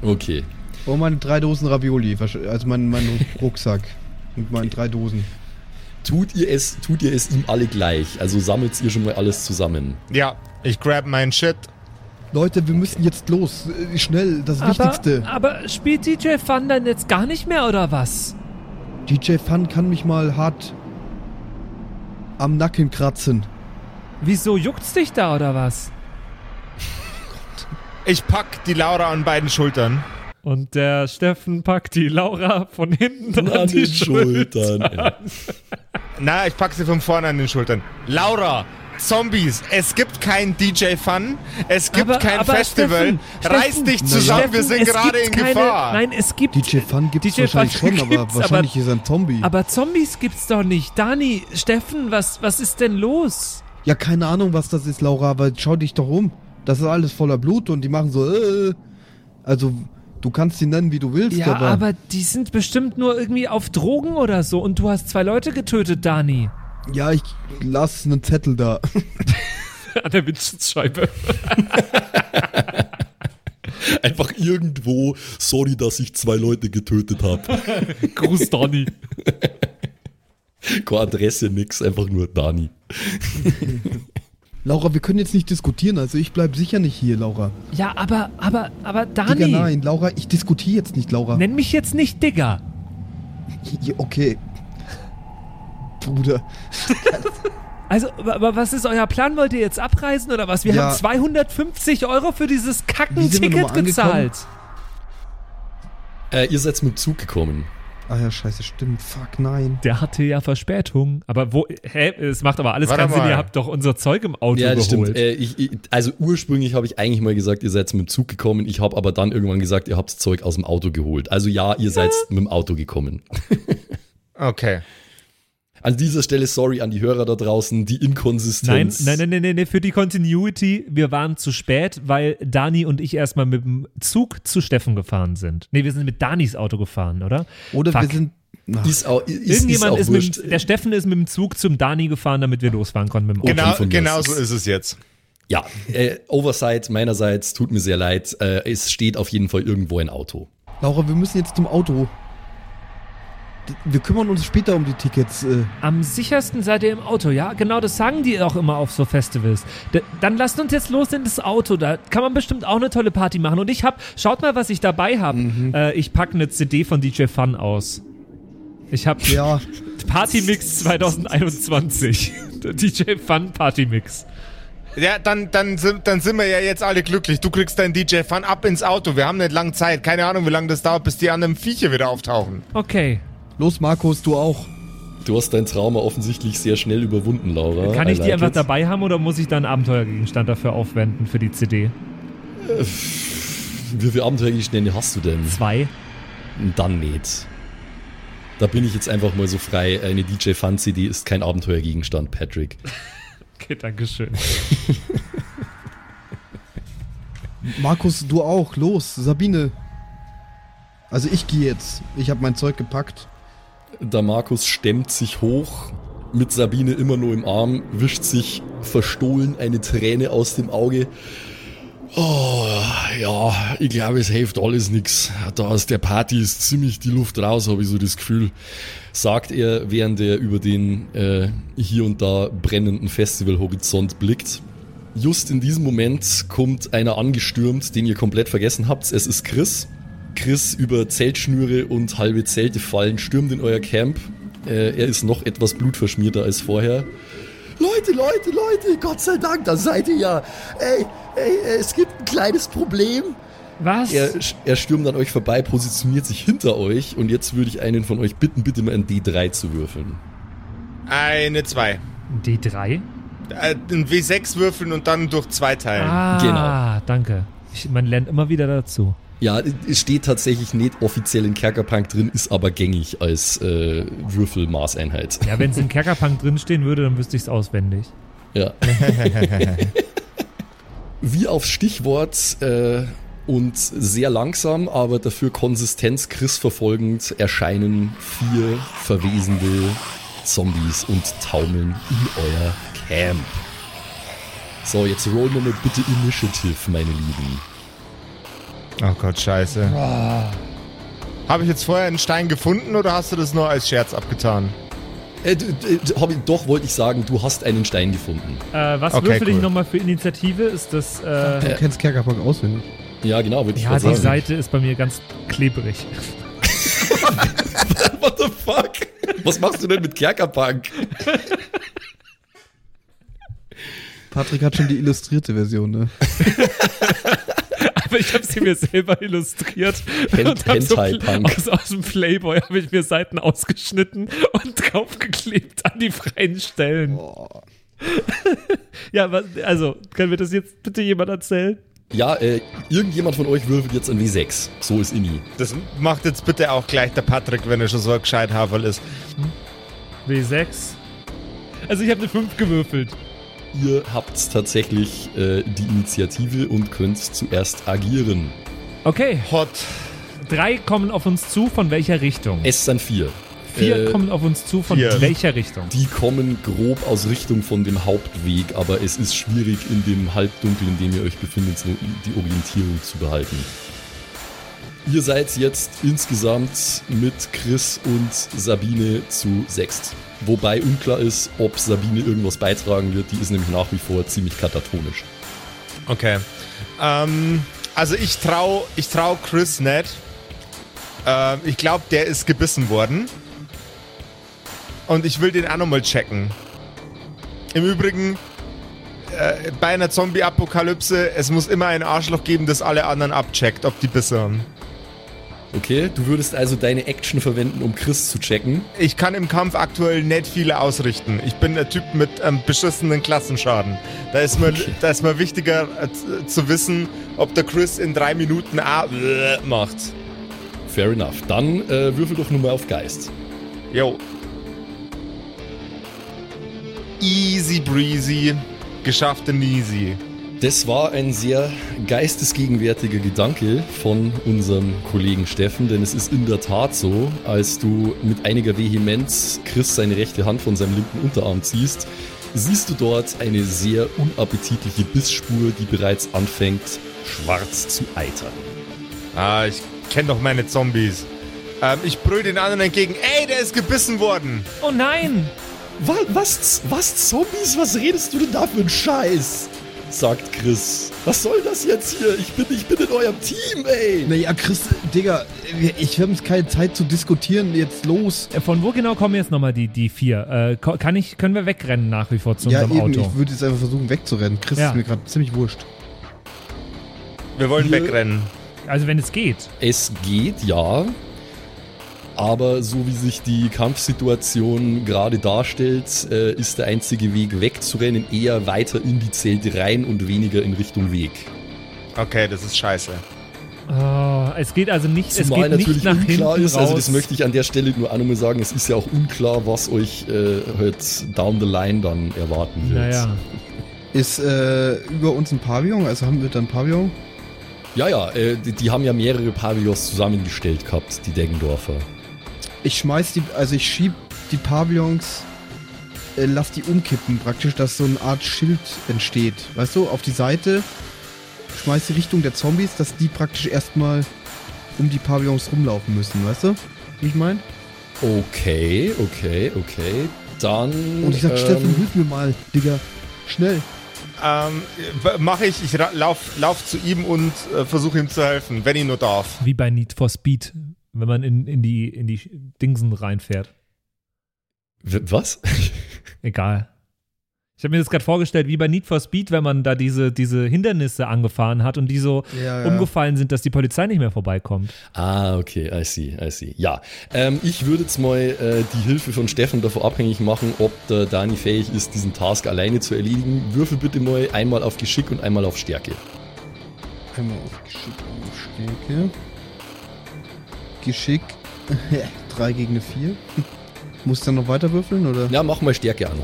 Okay. Und meine drei Dosen Ravioli. Also, mein, mein Rucksack. Mit meinen drei Dosen. Tut ihr es, tut ihr es ihm alle gleich? Also sammelt ihr schon mal alles zusammen? Ja, ich grab meinen Shit. Leute, wir müssen jetzt los. Äh, Schnell, das Aber, Wichtigste. aber spielt DJ Fun dann jetzt gar nicht mehr oder was? DJ Fun kann mich mal hart am Nacken kratzen. Wieso juckt's dich da oder was? Ich pack die Laura an beiden Schultern. Und der Steffen packt die Laura von hinten an, die Schultern. Ja. Na, ich pack sie von vorne an den Schultern. Laura, Zombies, es gibt kein DJ Fun, es gibt Aber- kein aber Festival. Steffen, Reiß Steffen, dich zusammen, ja. wir sind es gerade in gibt keine, Gefahr. Nein, es gibt. DJ Fun gibt's DJ wahrscheinlich Fun schon, aber wahrscheinlich aber- ist ein Zombie. Aber Zombies gibt's doch nicht. Dani, Steffen, was, was ist denn los? Ja, keine Ahnung, was das ist, Laura, aber schau dich doch um. Das ist alles voller Blut und die machen so, äh. Also, du kannst sie nennen, wie du willst, Ja, aber, aber die sind bestimmt nur irgendwie auf Drogen oder so und du hast zwei Leute getötet, Dani. Ja, ich lass einen Zettel da. An der Windschutzscheibe. Einfach irgendwo, sorry, dass ich zwei Leute getötet habe. Gruß, Dani. Keine Adresse, nix, einfach nur Dani. Laura, wir können jetzt nicht diskutieren, also ich bleib sicher nicht hier, Laura. Ja, aber, aber, aber Digga, Dani, nein, Laura, ich diskutiere jetzt nicht, Laura. nenn mich jetzt nicht Digger. Ja, Okay. Bruder. Also, aber was ist euer Plan? Wollt ihr jetzt abreisen oder was? Wir Ja. haben 250 Euro für dieses Kacken-Ticket gezahlt. Äh, ihr seid mit dem Zug gekommen. Ah ja, scheiße, stimmt. Fuck, nein. Der hatte ja Verspätung. Aber wo, hä? Es macht aber alles Warte keinen Sinn. Ihr habt doch unser Zeug im Auto Ja, das geholt. stimmt. Äh, ich, ich, also ursprünglich habe ich eigentlich mal gesagt, ihr seid mit dem Zug gekommen. Ich habe aber dann irgendwann gesagt, ihr habt das Zeug aus dem Auto geholt. Also ja, ihr seid mit dem Auto gekommen. Okay. An dieser Stelle sorry an die Hörer da draußen, die Inkonsistenz. nein, nein, nein, nein, nein, für die Continuity, wir waren zu spät, weil Dani und ich erstmal mit dem Zug zu Steffen gefahren sind. Nee, wir sind mit Danis Auto gefahren, oder? Oder Fuck. wir sind. Ist auch, ist, Irgendjemand ist, ist, auch mit wurscht. dem, der Steffen ist mit dem Zug zum Dani gefahren, damit wir losfahren konnten mit dem Auto. Genau, von mir genau aus. so ist es jetzt. Ja, äh, Oversight meinerseits, tut mir sehr leid. Äh, es steht auf jeden Fall irgendwo ein Auto. Laura, wir müssen jetzt zum Auto. Wir kümmern uns später um die Tickets. Äh. Am sichersten seid ihr im Auto, ja? Genau, das sagen die auch immer auf so Festivals. D dann lasst uns jetzt los in das Auto, da kann man bestimmt auch eine tolle Party machen. Und ich hab, schaut mal, was ich dabei habe. Äh, ich packe eine CD von DJ Fun aus. Ich hab Ja, Partymix 2021. Der DJ Fun Partymix. Ja, dann, dann, sind, dann sind wir ja jetzt alle glücklich. Du kriegst deinen DJ Fun ab ins Auto. Wir haben nicht lange Zeit. Keine Ahnung, wie lange das dauert, bis die anderen Viecher wieder auftauchen. Okay. Los, Markus, du auch. Du hast dein Trauma offensichtlich sehr schnell überwunden, Laura. Kann ich die einfach it. dabei haben oder muss ich dann einen Abenteuergegenstand dafür aufwenden für die CD? Wie viele Abenteuergegenstände hast du denn? Zwei. Dann nicht. Da bin ich jetzt einfach mal so frei. Eine DJ Fun CD ist kein Abenteuergegenstand, Patrick. Okay, dankeschön. Markus, du auch. Los, Sabine. Also ich gehe jetzt. Ich habe mein Zeug gepackt. Der Markus stemmt sich hoch, mit Sabine immer nur im Arm, wischt sich verstohlen eine Träne aus dem Auge. Oh, ja, ich glaube, es hilft alles nix. Da aus der Party ist ziemlich die Luft raus, habe ich so das Gefühl, sagt er, während er über den äh, hier und da brennenden Festivalhorizont blickt. Just in diesem Moment kommt einer angestürmt, den ihr komplett vergessen habt. Es ist Chris. Chris über Zeltschnüre und halbe Zelte fallen, stürmt in euer Camp. Äh, er ist noch etwas blutverschmierter als vorher. Leute, Leute, Leute, Gott sei Dank, da seid ihr ja. Ey, ey, es gibt ein kleines Problem. Was? Er, er stürmt an euch vorbei, positioniert sich hinter euch und jetzt würde ich einen von euch bitten, bitte mal ein D3 zu würfeln. Eine 2. D3? Äh, ein W6 würfeln und dann durch zwei teilen. Ah, Genau. danke. Ich, man lernt immer wieder dazu. Ja, es steht tatsächlich nicht offiziell in Kerkerpunk drin, ist aber gängig als äh, Würfelmaßeinheit. Ja, wenn es in Kerkerpunk drinstehen würde, dann wüsste ich es auswendig. Ja. Wie aufs Stichwort äh, und sehr langsam, aber dafür Konsistenz Chris verfolgend erscheinen vier verwesende Zombies und taumeln in euer Camp. So, jetzt rollen wir mal bitte Initiative, meine Lieben. Oh Gott, scheiße. Habe ich jetzt vorher einen Stein gefunden oder hast du das nur als Scherz abgetan? Äh, ich, doch, wollte ich sagen, du hast einen Stein gefunden. Äh, was Okay, würfel ich cool. nochmal für Initiative? Ist das. Äh, Du kennst Kerkerpark auswendig. Ja, genau, würde ich ja, mal die sagen. Seite ist bei mir ganz klebrig. What the fuck? Was machst du denn mit Kerkerpunk? Patrick hat schon die illustrierte Version, ne? Aber ich habe sie mir selber illustriert. Hen- und hab so Hentai-Punk. aus, aus dem Playboy habe ich mir Seiten ausgeschnitten und draufgeklebt an die freien Stellen. ja, was, also, können wir das jetzt bitte jemand erzählen? Ja, äh, irgendjemand von euch würfelt jetzt ein W6. So ist Inni. Das macht jetzt bitte auch gleich der Patrick, wenn er schon so ein gescheit Haferl ist. W6. Also ich habe eine 5 gewürfelt. Ihr habt tatsächlich äh, die Initiative und könnt zuerst agieren. Okay, Hot. drei kommen auf uns zu, von welcher Richtung? Es sind vier. Vier Äh, kommen auf uns zu, von vier. welcher Richtung? Die kommen grob aus Richtung von dem Hauptweg, aber es ist schwierig, in dem Halbdunkel, in dem ihr euch befindet, so die Orientierung zu behalten. Ihr seid jetzt insgesamt mit Chris und Sabine zu sechst. Wobei unklar ist, ob Sabine irgendwas beitragen wird. Die ist nämlich nach wie vor ziemlich katatonisch. Okay. Ähm, also ich trau, ich trau Chris nicht. Ähm, ich glaube, der ist gebissen worden. Und ich will den auch nochmal checken. Im Übrigen, äh, bei einer Zombie-Apokalypse, es muss immer ein Arschloch geben, das alle anderen abcheckt, ob die Bisse haben. Okay, du würdest also deine Action verwenden, um Chris zu checken. Ich kann im Kampf aktuell nicht viel ausrichten. Ich bin der Typ mit ähm, beschissenen Klassenschaden. Da ist mir, Okay. da ist mir wichtiger äh, zu wissen, ob der Chris in drei Minuten A macht. Fair enough. Dann äh, würfel doch nur mal auf Geist. Jo. Easy breezy. Geschafft and easy. Das war ein sehr geistesgegenwärtiger Gedanke von unserem Kollegen Steffen, denn es ist in der Tat so, als du mit einiger Vehemenz Chris seine rechte Hand von seinem linken Unterarm ziehst, siehst du dort eine sehr unappetitliche Bissspur, die bereits anfängt, schwarz zu eitern. Ah, ich kenne doch meine Zombies. Ähm, ich brüll den anderen entgegen. Ey, der ist gebissen worden. Oh nein! Was, was, was, Zombies? Was redest du denn da für einen Scheiß? Sagt Chris. Was soll das jetzt hier? Ich bin, ich bin in eurem Team, ey. Naja, Chris, Digga, ich habe jetzt keine Zeit zu diskutieren. Jetzt los. Äh, Von wo genau kommen jetzt nochmal die, die vier? Äh, kann ich, können wir wegrennen nach wie vor zu Ja, unserem eben, Auto? ich würde jetzt einfach versuchen wegzurennen. Chris Ja. ist mir gerade ziemlich wurscht. Wir wollen Wir- wegrennen. Also wenn es geht. Es geht, ja. Aber so wie sich die Kampfsituation gerade darstellt, äh, ist der einzige Weg wegzurennen eher weiter in die Zelte rein und weniger in Richtung Weg. Okay, das ist scheiße. Oh, es geht also nicht, es Zumal geht nicht natürlich nach unklar hinten ist, raus. also das möchte ich an der Stelle nur auch nochmal sagen, es ist ja auch unklar, was euch äh, halt down the line dann erwarten wird. Naja. Ist äh, über uns ein Pavillon? Also haben wir dann ein Pavillon? Ja, ja, äh, die, die haben ja mehrere Pavillons zusammengestellt gehabt, die Deggendorfer. Ich schmeiß die, also ich schieb die Pavillons, äh, lass die umkippen praktisch, dass so eine Art Schild entsteht. Weißt du, auf die Seite, schmeiß die Richtung der Zombies, dass die praktisch erstmal um die Pavillons rumlaufen müssen, weißt du? Wie ich mein? Okay, okay, okay. Dann. Und ich sag, ähm, Steffen, hilf mir mal, Digga. Schnell. Ähm, mache ich. Ich lauf, lauf zu ihm und äh, versuche ihm zu helfen, wenn ich nur darf. Wie bei Need for Speed, wenn man in, in, die, in die Dingsen reinfährt. Was? Egal. Ich habe mir das gerade vorgestellt, wie bei Need for Speed, wenn man da diese, diese Hindernisse angefahren hat und die so Ja, umgefallen sind, dass die Polizei nicht mehr vorbeikommt. Ah, okay, I see, I see. Ja, ähm, ich würde jetzt mal äh, die Hilfe von Steffen davon abhängig machen, ob der Dani fähig ist, diesen Task alleine zu erledigen. Würfel bitte mal einmal auf Geschick und einmal auf Stärke. Einmal auf Geschick und Stärke. Geschick. 3 gegen eine 4. Muss ich dann noch weiter würfeln oder? Ja, mach mal Stärke an.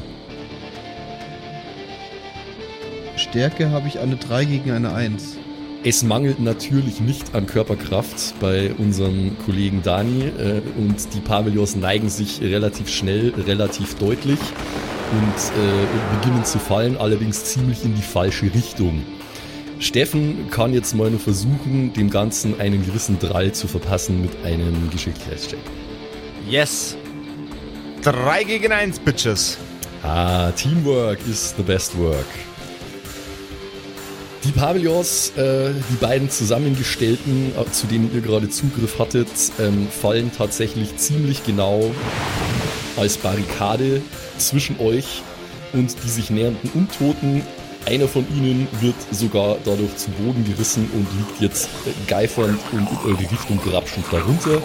Stärke habe ich eine 3 gegen eine 1. Es mangelt natürlich nicht an Körperkraft bei unserem Kollegen Dani äh, und die Pavillons neigen sich relativ schnell, relativ deutlich und äh, beginnen zu fallen, allerdings ziemlich in die falsche Richtung. Steffen kann jetzt mal nur versuchen, dem Ganzen einen gewissen Drall zu verpassen mit einem Geschicklichkeitscheck. Yes. 3 gegen 1, Bitches. Ah, Teamwork is the best work. Die Pavillons, äh, die beiden zusammengestellten, äh, zu denen ihr gerade Zugriff hattet, ähm, fallen tatsächlich ziemlich genau als Barrikade zwischen euch und die sich nähernden Untoten. Einer von ihnen wird sogar dadurch zu Boden gerissen und liegt jetzt äh, geifernd und in eure Richtung grapschend darunter.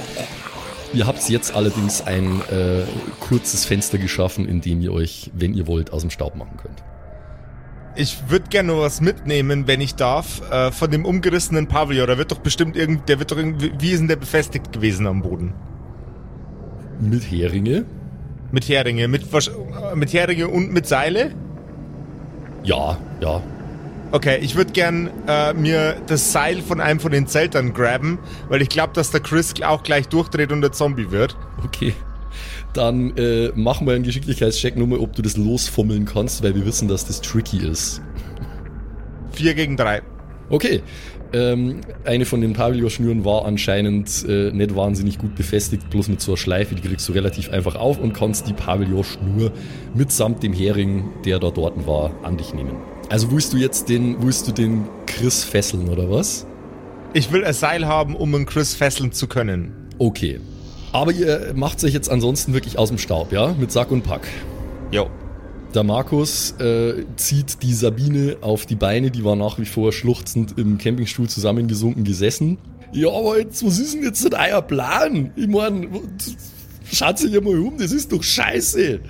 Ihr habt jetzt allerdings ein äh, kurzes Fenster geschaffen, in dem ihr euch, wenn ihr wollt, aus dem Staub machen könnt. Ich würde gerne was mitnehmen, wenn ich darf, äh, von dem umgerissenen Pavillon. Der wird doch bestimmt irgend, der wird doch irgendwie, wie ist denn der befestigt gewesen am Boden? Mit Heringe? Mit Heringe, mit, äh, mit Heringe und mit Seile? Ja, ja. Okay, ich würde gern äh, mir das Seil von einem von den Zeltern graben, weil ich glaube, dass der Chris auch gleich durchdreht und der Zombie wird. Okay. Dann äh, machen wir einen Geschicklichkeitscheck nur mal, ob du das losfummeln kannst, weil wir wissen, dass das tricky ist. 4 gegen 3. Okay. Ähm, eine von den Pavillonschnüren war anscheinend äh, nicht wahnsinnig gut befestigt, bloß mit so einer Schleife, die kriegst du relativ einfach auf und kannst die Pavillonschnur mitsamt dem Hering, der da dort war, an dich nehmen. Also willst du jetzt den, willst du den Chris fesseln oder was? Ich will ein Seil haben, um einen Chris fesseln zu können. Okay. Aber ihr macht euch jetzt ansonsten wirklich aus dem Staub, ja? Mit Sack und Pack. Jo. Der Markus äh, zieht die Sabine auf die Beine, die war nach wie vor schluchzend im Campingstuhl zusammengesunken gesessen. Ja, aber jetzt, was ist denn jetzt denn euer Plan? Ich meine, schaut sich ja mal um, das ist doch scheiße.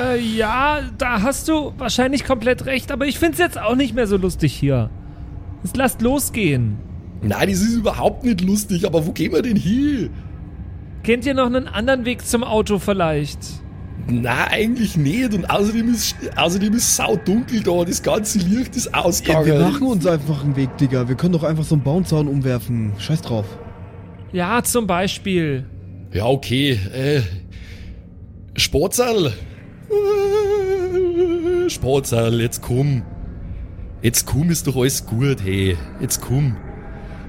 Äh, ja, da hast du wahrscheinlich komplett recht, aber ich find's jetzt auch nicht mehr so lustig hier. Jetzt lasst losgehen. Nein, das ist überhaupt nicht lustig, aber wo gehen wir denn hin? Kennt ihr noch einen anderen Weg zum Auto vielleicht? Na, eigentlich nicht. Und außerdem ist, außerdem ist saudunkel da, das ganze Licht ist Ja, ausgegangen. wir machen uns einfach einen Weg, Digga. Wir können doch einfach so einen Baumzaun umwerfen. Scheiß drauf. Ja, zum Beispiel. Ja, okay. Äh, Sportsaal. Äh, Sportsaal, jetzt komm. Jetzt komm, ist doch alles gut, hey. Jetzt komm.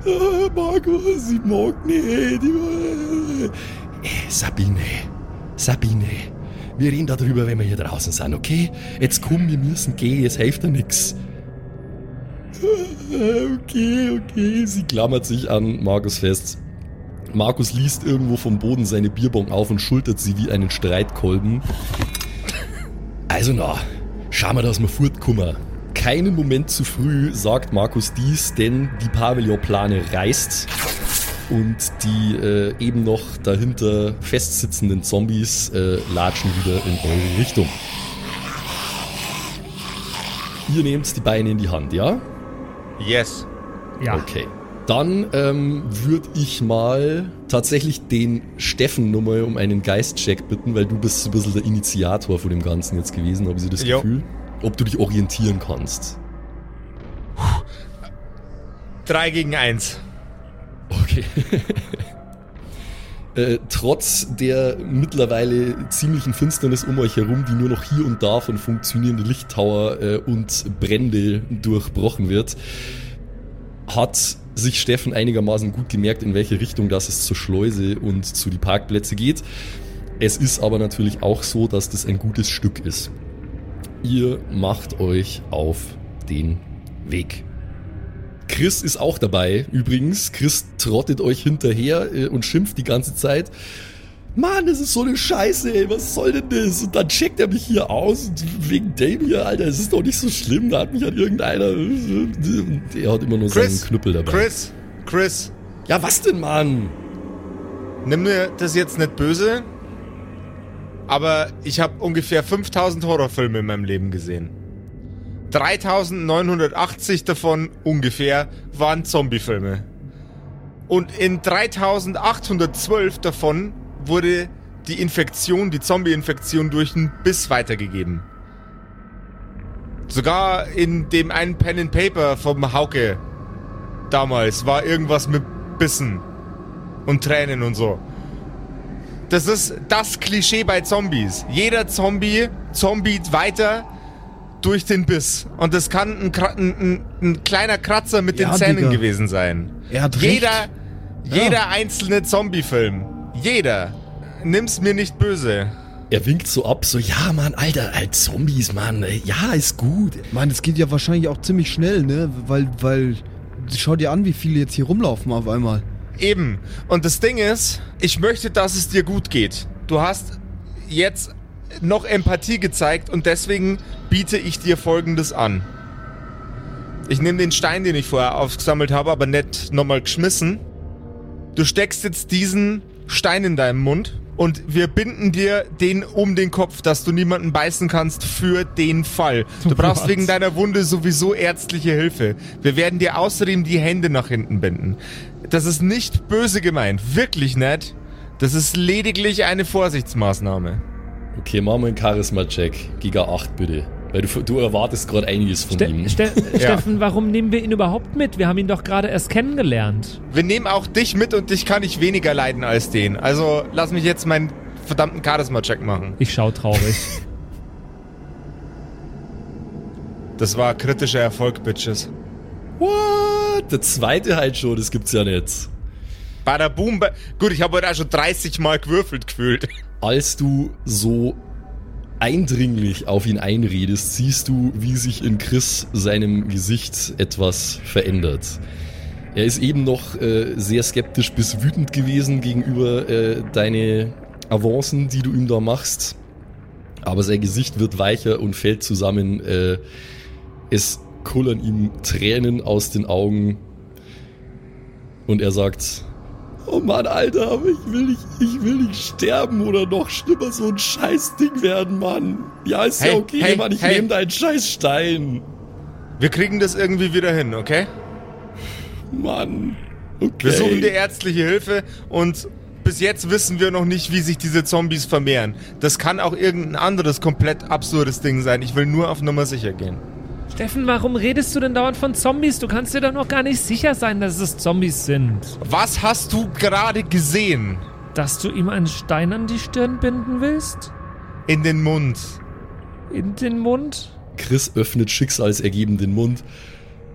Äh, Markus, ich mag nicht. Ich, äh, Sabine. Sabine. Wir reden darüber, wenn wir hier draußen sind, okay? Jetzt komm, wir müssen gehen, es hilft ja. Äh, Okay, okay. Sie klammert sich an Markus fest. Markus liest irgendwo vom Boden seine Bierbong auf und schultert sie wie einen Streitkolben. Also na, schauen wir, dass wir fortkommen. Keinen Moment zu früh sagt Markus dies, denn die Pavillonplane reißt und die äh, eben noch dahinter festsitzenden Zombies äh, latschen wieder in eure Richtung. Ihr nehmt die Beine in die Hand, ja? Yes. Ja. Okay. Dann ähm, würde ich mal tatsächlich den Steffen nochmal um einen Geistcheck bitten, weil du bist so ein bisschen der Initiator von dem Ganzen jetzt gewesen, habe ich so das Jo. Gefühl. Ob du dich orientieren kannst. 3 gegen 1. Okay. Äh, trotz der mittlerweile ziemlichen Finsternis um euch herum, die nur noch hier und da von funktionierenden Lichttower äh, und Brände durchbrochen wird, hat sich Steffen einigermaßen gut gemerkt, in welche Richtung das es zur Schleuse und zu die Parkplätze geht. Es ist aber natürlich auch so, dass das ein gutes Stück ist. Ihr macht euch auf den Weg. Chris ist auch dabei, übrigens. Chris trottet euch hinterher äh, und schimpft die ganze Zeit. Mann, das ist so eine Scheiße, ey, was soll denn das? Und dann checkt er mich hier aus und wegen dem hier, Alter, es ist doch nicht so schlimm, da hat mich halt irgendeiner. Und er hat immer nur Chris, seinen Knüppel dabei. Chris, Chris, Ja, was denn, Mann? nimm mir das jetzt nicht böse, aber ich habe ungefähr 5000 Horrorfilme in meinem Leben gesehen. 3980 davon ungefähr waren Zombiefilme. Und in 3812 davon wurde die Infektion, die Zombie-Infektion durch einen Biss weitergegeben. Sogar in dem einen Pen and Paper vom Hauke damals war irgendwas mit Bissen und Tränen und so. Das ist das Klischee bei Zombies. Jeder Zombie zombiet weiter durch den Biss. Und das kann ein, ein, ein, ein kleiner Kratzer mit Ja, den Zähnen Digga. gewesen sein. Er hat Jeder, recht. jeder einzelne Zombie-Film. Jeder. Nimm's mir nicht böse. Er winkt so ab, so, ja, Mann, Alter, halt Zombies, Mann, ja, ist gut. Meine, es geht ja wahrscheinlich auch ziemlich schnell, ne? Weil, weil, schau dir an, wie viele jetzt hier rumlaufen auf einmal. Eben. Und das Ding ist, ich möchte, dass es dir gut geht. Du hast jetzt noch Empathie gezeigt und deswegen biete ich dir Folgendes an. Ich nehme den Stein, den ich vorher aufgesammelt habe, aber nicht nochmal geschmissen. Du steckst jetzt diesen Stein in deinem Mund und wir binden dir den um den Kopf, dass du niemanden beißen kannst für den Fall. Du brauchst What? wegen deiner Wunde sowieso ärztliche Hilfe. Wir werden dir außerdem die Hände nach hinten binden. Das ist nicht böse gemeint, wirklich nicht. Das ist lediglich eine Vorsichtsmaßnahme. Okay, machen wir einen Charisma-Check. Giga 8, bitte. Weil du, du erwartest gerade einiges von Ste ihm. Ste Steffen, warum nehmen wir ihn überhaupt mit? Wir haben ihn doch gerade erst kennengelernt. Wir nehmen auch dich mit und dich kann ich weniger leiden als den. Also lass mich jetzt meinen verdammten Charisma-Check machen. Ich schau traurig. Das war kritischer Erfolg, Bitches. What? Der zweite halt schon, das gibt's ja nicht. Bada boom. Ba Gut, ich habe heute auch schon 30 Mal gewürfelt gefühlt. Als du so eindringlich auf ihn einredest, siehst du, wie sich in Chris seinem Gesicht etwas verändert. Er ist eben noch äh, sehr skeptisch bis wütend gewesen gegenüber äh, deine Avancen, die du ihm da machst. Aber sein Gesicht wird weicher und fällt zusammen. Äh, es kullern ihm Tränen aus den Augen. Und er sagt, Oh Mann, Alter, aber ich will nicht, ich will nicht sterben oder noch schlimmer so ein Scheißding werden, Mann. Ja, ist ja Hey, okay, hey, Mann, ich hey. nehme deinen Scheißstein. Wir kriegen das irgendwie wieder hin, okay? Mann. Okay. Wir suchen dir ärztliche Hilfe und bis jetzt wissen wir noch nicht, wie sich diese Zombies vermehren. Das kann auch irgendein anderes komplett absurdes Ding sein. Ich will nur auf Nummer sicher gehen. Steffen, warum redest du denn dauernd von Zombies? Du kannst dir doch noch gar nicht sicher sein, dass es Zombies sind. Was hast du gerade gesehen? Dass du ihm einen Stein an die Stirn binden willst? In den Mund. In den Mund? Chris öffnet schicksalsergeben den Mund.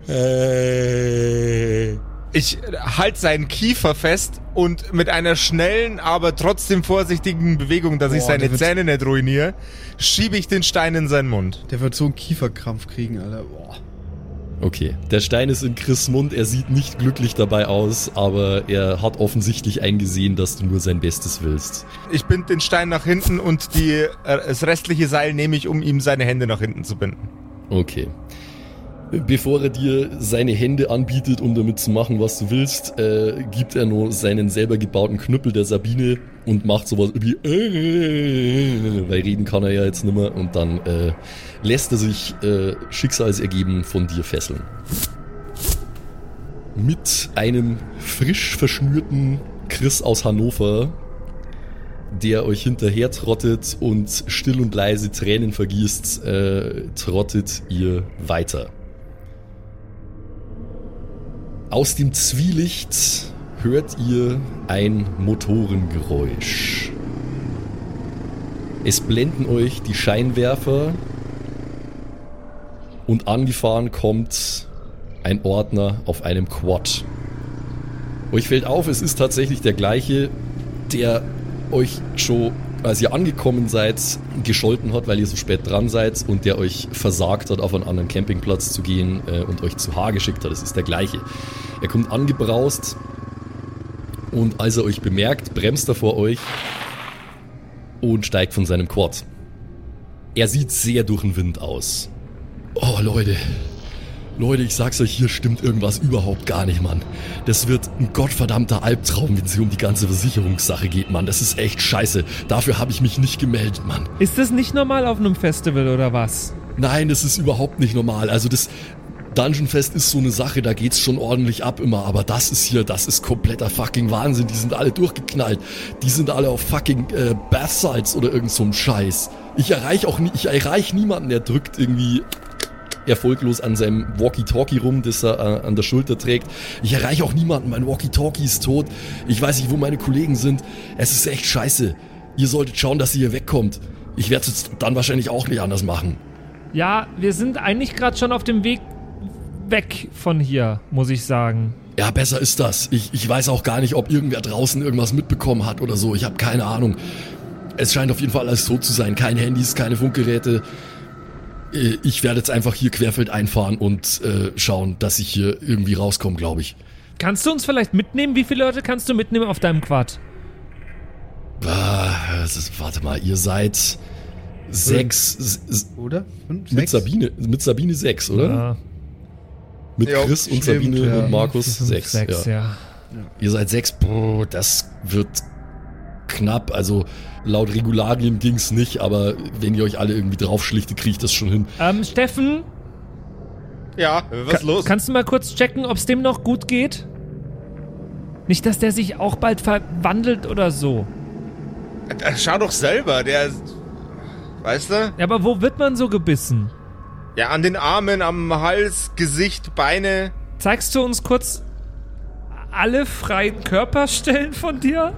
Äh, Ich halte seinen Kiefer fest und mit einer schnellen, aber trotzdem vorsichtigen Bewegung, dass ich Boah, seine der wird- Zähne nicht ruiniere, schiebe ich den Stein in seinen Mund. Der wird so einen Kieferkrampf kriegen, Alter. Boah. Okay, der Stein ist in Chris Mund, er sieht nicht glücklich dabei aus, aber er hat offensichtlich eingesehen, dass du nur sein Bestes willst. Ich bind den Stein nach hinten und die, äh, das restliche Seil nehme ich, um ihm seine Hände nach hinten zu binden. Okay. Bevor er dir seine Hände anbietet, um damit zu machen, was du willst, äh, gibt er nur seinen selber gebauten Knüppel der Sabine und macht sowas wie äh, weil reden kann er ja jetzt nimmer und dann äh, lässt er sich äh, schicksalsergeben von dir fesseln. Mit einem frisch verschnürten Chris aus Hannover, der euch hinterher trottet und still und leise Tränen vergießt, äh, trottet ihr weiter. Aus dem Zwielicht hört ihr ein Motorengeräusch. Es blenden euch die Scheinwerfer und angefahren kommt ein Ordner auf einem Quad. Euch fällt auf, es ist tatsächlich der gleiche, der euch schon, als ihr angekommen seid, gescholten hat, weil ihr so spät dran seid und der euch versagt hat, auf einen anderen Campingplatz zu gehen äh, und euch zu Haar geschickt hat. Es ist der gleiche. Er kommt angebraust und als er euch bemerkt, bremst er vor euch und steigt von seinem Quad. Er sieht sehr durch den Wind aus. Oh, Leute. Leute, ich sag's euch, hier stimmt irgendwas überhaupt gar nicht, Mann. Das wird ein gottverdammter Albtraum, wenn es um die ganze Versicherungssache geht, Mann. Das ist echt scheiße. Dafür habe ich mich nicht gemeldet, Mann. Ist das nicht normal auf einem Festival oder was? Nein, das ist überhaupt nicht normal. Also das Dungeon Fest ist so eine Sache, da geht's schon ordentlich ab immer, aber das ist hier, das ist kompletter fucking Wahnsinn. Die sind alle durchgeknallt. Die sind alle auf fucking äh, Bath Salts oder irgend so einem Scheiß. Ich erreiche auch nie, ich erreiche niemanden, der drückt irgendwie erfolglos an seinem Walkie-Talkie rum, das er äh, an der Schulter trägt. Ich erreiche auch niemanden, mein Walkie-Talkie ist tot. Ich weiß nicht, wo meine Kollegen sind. Es ist echt scheiße. Ihr solltet schauen, dass ihr hier wegkommt. Ich werde es dann wahrscheinlich auch nicht anders machen. Ja, wir sind eigentlich gerade schon auf dem Weg weg von hier, muss ich sagen. Ja, besser ist das. Ich, ich weiß auch gar nicht, ob irgendwer draußen irgendwas mitbekommen hat oder so. Ich habe keine Ahnung. Es scheint auf jeden Fall alles tot zu sein. Keine Handys, keine Funkgeräte. Äh, Ich werde jetzt einfach hier querfeld einfahren und äh, schauen, dass ich hier irgendwie rauskomme, glaube ich. Kannst du uns vielleicht mitnehmen? Wie viele Leute kannst du mitnehmen auf deinem Quad? Ah, ist, warte mal, ihr seid sechs. Oder? Fünf, Mit sechs? Sabine, mit Sabine sechs, oder? Ja, Mit Ja, Chris und stimmt, Sabine ja. und Markus fünf, sechs. sechs, ja. ja. Ihr seid sechs, boah, das wird knapp. Also laut Regularien ging's nicht, aber wenn ihr euch alle irgendwie draufschlichtet, kriegt das schon hin. Ähm, Steffen, Ja, was ka- los? kannst du mal kurz checken, ob es dem noch gut geht? Nicht, dass der sich auch bald verwandelt oder so. Äh, Schau doch selber, der. Weißt du? Ja, aber wo wird man so gebissen? Ja, an den Armen, am Hals, Gesicht, Beine. Zeigst du uns kurz alle freien Körperstellen von dir?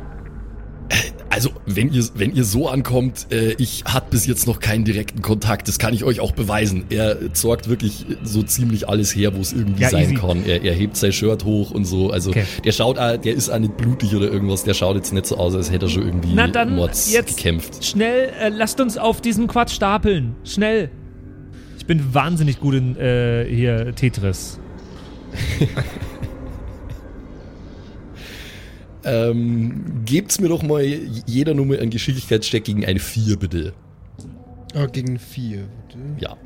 Also, wenn ihr, wenn ihr so ankommt, äh, ich hatte bis jetzt noch keinen direkten Kontakt, das kann ich euch auch beweisen. Er sorgt wirklich so ziemlich alles her, wo es irgendwie Ja, sein easy. kann. Er, er hebt sein Shirt hoch und so. Also, Okay. der schaut, auch- der ist auch nicht blutig oder irgendwas. Der schaut jetzt nicht so aus, als hätte er schon irgendwie Na dann Mords jetzt gekämpft. schnell, äh, lasst uns auf diesem Quad stapeln. Schnell. Ich bin wahnsinnig gut in äh, hier Tetris. Ähm, gebt's mir doch mal jeder Nummer einen Geschicklichkeitscheck gegen eine 4, bitte. Ah, gegen vier. bitte. Ja.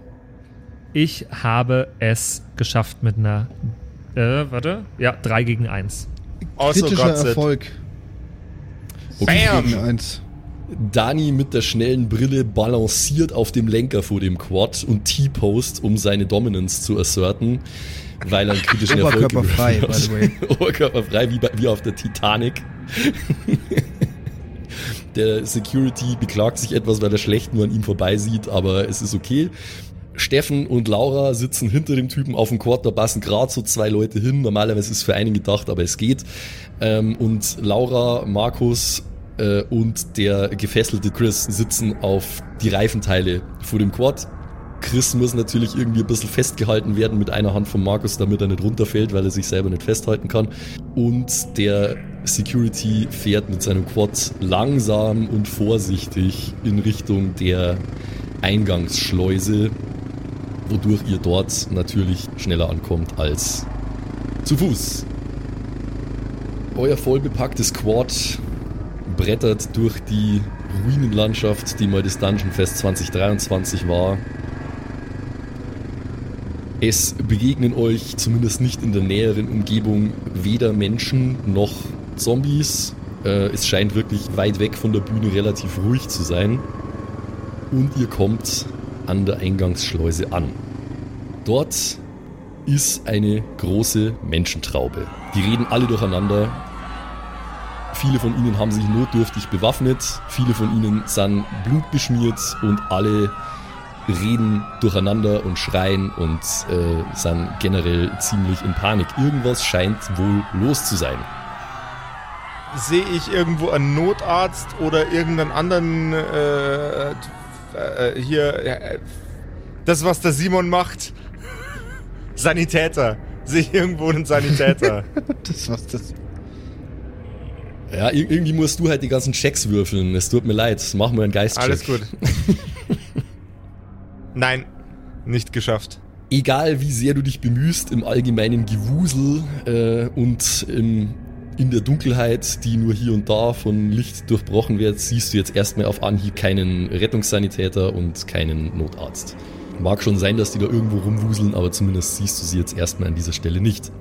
Ich habe es geschafft mit einer. Äh, warte. Ja, 3 gegen 1. Also Kritischer Gott sei Erfolg. Okay. Bam! Gegen eins. Dani mit der schnellen Brille balanciert auf dem Lenker vor dem Quad und T-Post, um seine Dominance zu asserten, weil er einen kritischen Erfolg Oberkörperfrei, by the way. Oberkörperfrei, wie, bei, wie auf der Titanic. der Security beklagt sich etwas, weil er schlecht nur an ihm vorbeisieht, aber es ist okay. Steffen und Laura sitzen hinter dem Typen auf dem Quad, da passen gerade so zwei Leute hin. Normalerweise ist es für einen gedacht, aber es geht. Ähm, und Laura, Markus äh, und der gefesselte Chris sitzen auf die Reifenteile vor dem Quad. Chris muss natürlich irgendwie ein bisschen festgehalten werden mit einer Hand von Markus, damit er nicht runterfällt, weil er sich selber nicht festhalten kann. Und der Security fährt mit seinem Quad langsam und vorsichtig in Richtung der Eingangsschleuse, wodurch ihr dort natürlich schneller ankommt als zu Fuß. Euer vollbepacktes Quad brettert durch die Ruinenlandschaft, die mal das Dungeon Fest 2023 war. Es begegnen euch zumindest nicht in der näheren Umgebung weder Menschen noch Zombies. Äh, es scheint wirklich weit weg von der Bühne relativ ruhig zu sein. Und ihr kommt an der Eingangsschleuse an. Dort ist eine große Menschentraube. Die reden alle durcheinander. Viele von ihnen haben sich notdürftig bewaffnet, viele von ihnen sind blutbeschmiert und alle reden durcheinander und schreien und äh, sind generell ziemlich in Panik. Irgendwas scheint wohl los zu sein. sehe ich irgendwo einen Notarzt oder irgendeinen anderen äh, äh, hier äh, das, was der Simon macht. Sanitäter. Sehe ich irgendwo einen Sanitäter. Das was das. Ja, ir- irgendwie musst du halt die ganzen Checks würfeln. Es tut mir leid. Mach mal einen Geistcheck. Alles gut. Nein, nicht geschafft. Egal wie sehr du dich bemühst im allgemeinen Gewusel äh, und im, in der Dunkelheit, die nur hier und da von Licht durchbrochen wird, siehst du jetzt erstmal auf Anhieb keinen Rettungssanitäter und keinen Notarzt. Mag schon sein, dass die da irgendwo rumwuseln, aber zumindest siehst du sie jetzt erstmal an dieser Stelle nicht.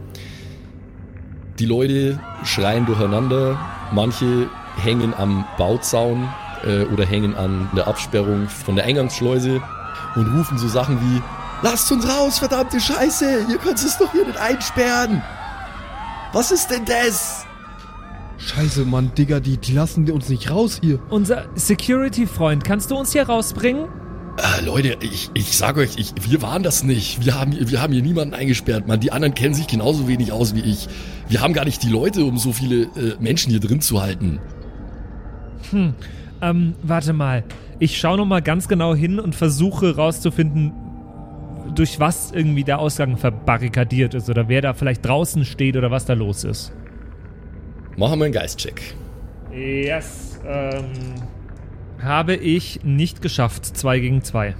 Die Leute schreien durcheinander, manche hängen am Bauzaun äh, oder hängen an der Absperrung von der Eingangsschleuse und rufen so Sachen wie Lasst uns raus, verdammte Scheiße! Ihr könnt es doch hier nicht einsperren! Was ist denn das? Scheiße, Mann, Digga, die, die lassen uns nicht raus hier. Unser Security-Freund, kannst du uns hier rausbringen? Äh, Leute, ich, ich sag euch, ich, wir waren das nicht. Wir haben, wir haben hier niemanden eingesperrt, Mann. Die anderen kennen sich genauso wenig aus wie ich. Wir haben gar nicht die Leute, um so viele äh, Menschen hier drin zu halten. Hm, ähm, warte mal. Ich schaue noch mal ganz genau hin und versuche rauszufinden, durch was irgendwie der Ausgang verbarrikadiert ist oder wer da vielleicht draußen steht oder was da los ist. Machen wir einen Geistcheck. Yes, ähm, habe ich nicht geschafft. Zwei gegen zwei.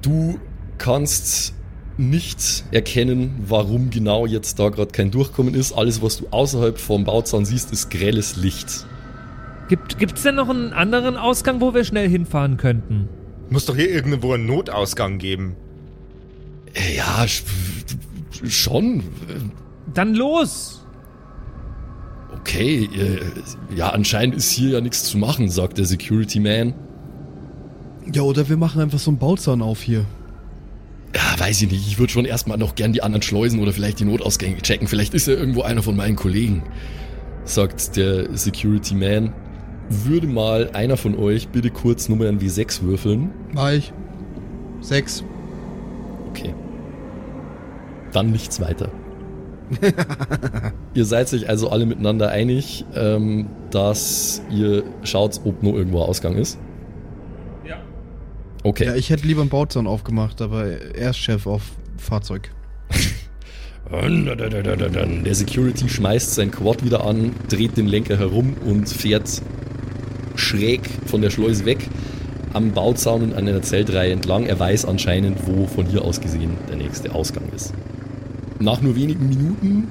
Du kannst nicht erkennen, warum genau jetzt da gerade kein Durchkommen ist. Alles, was du außerhalb vom Bauzaun siehst, ist grelles Licht. Gibt gibt's denn noch einen anderen Ausgang, wo wir schnell hinfahren könnten? Muss doch hier irgendwo einen Notausgang geben. Äh, Ja, sch- schon. Dann los! Okay, äh, ja, anscheinend ist hier ja nichts zu machen, sagt der Security Man. Ja, oder wir machen einfach so einen Bauzaun auf hier. Ja, weiß ich nicht. Ich würde schon erstmal noch gern die anderen Schleusen oder vielleicht die Notausgänge checken. Vielleicht ist ja irgendwo einer von meinen Kollegen, sagt der Security Man. Würde mal einer von euch bitte kurz Nummer ein W6 würfeln? Mach ich. Sechs. Okay. Dann nichts weiter. ihr seid euch also alle miteinander einig, ähm, dass ihr schaut, ob nur irgendwo Ausgang ist. Ja. Okay. Ja, ich hätte lieber einen Bauzaun aufgemacht, aber er ist Chef auf Fahrzeug. Der Security schmeißt sein Quad wieder an, dreht den Lenker herum und fährt schräg von der Schleuse weg am Bauzaun und an einer Zeltreihe entlang. Er weiß anscheinend, wo von hier aus gesehen der nächste Ausgang ist. Nach nur wenigen Minuten,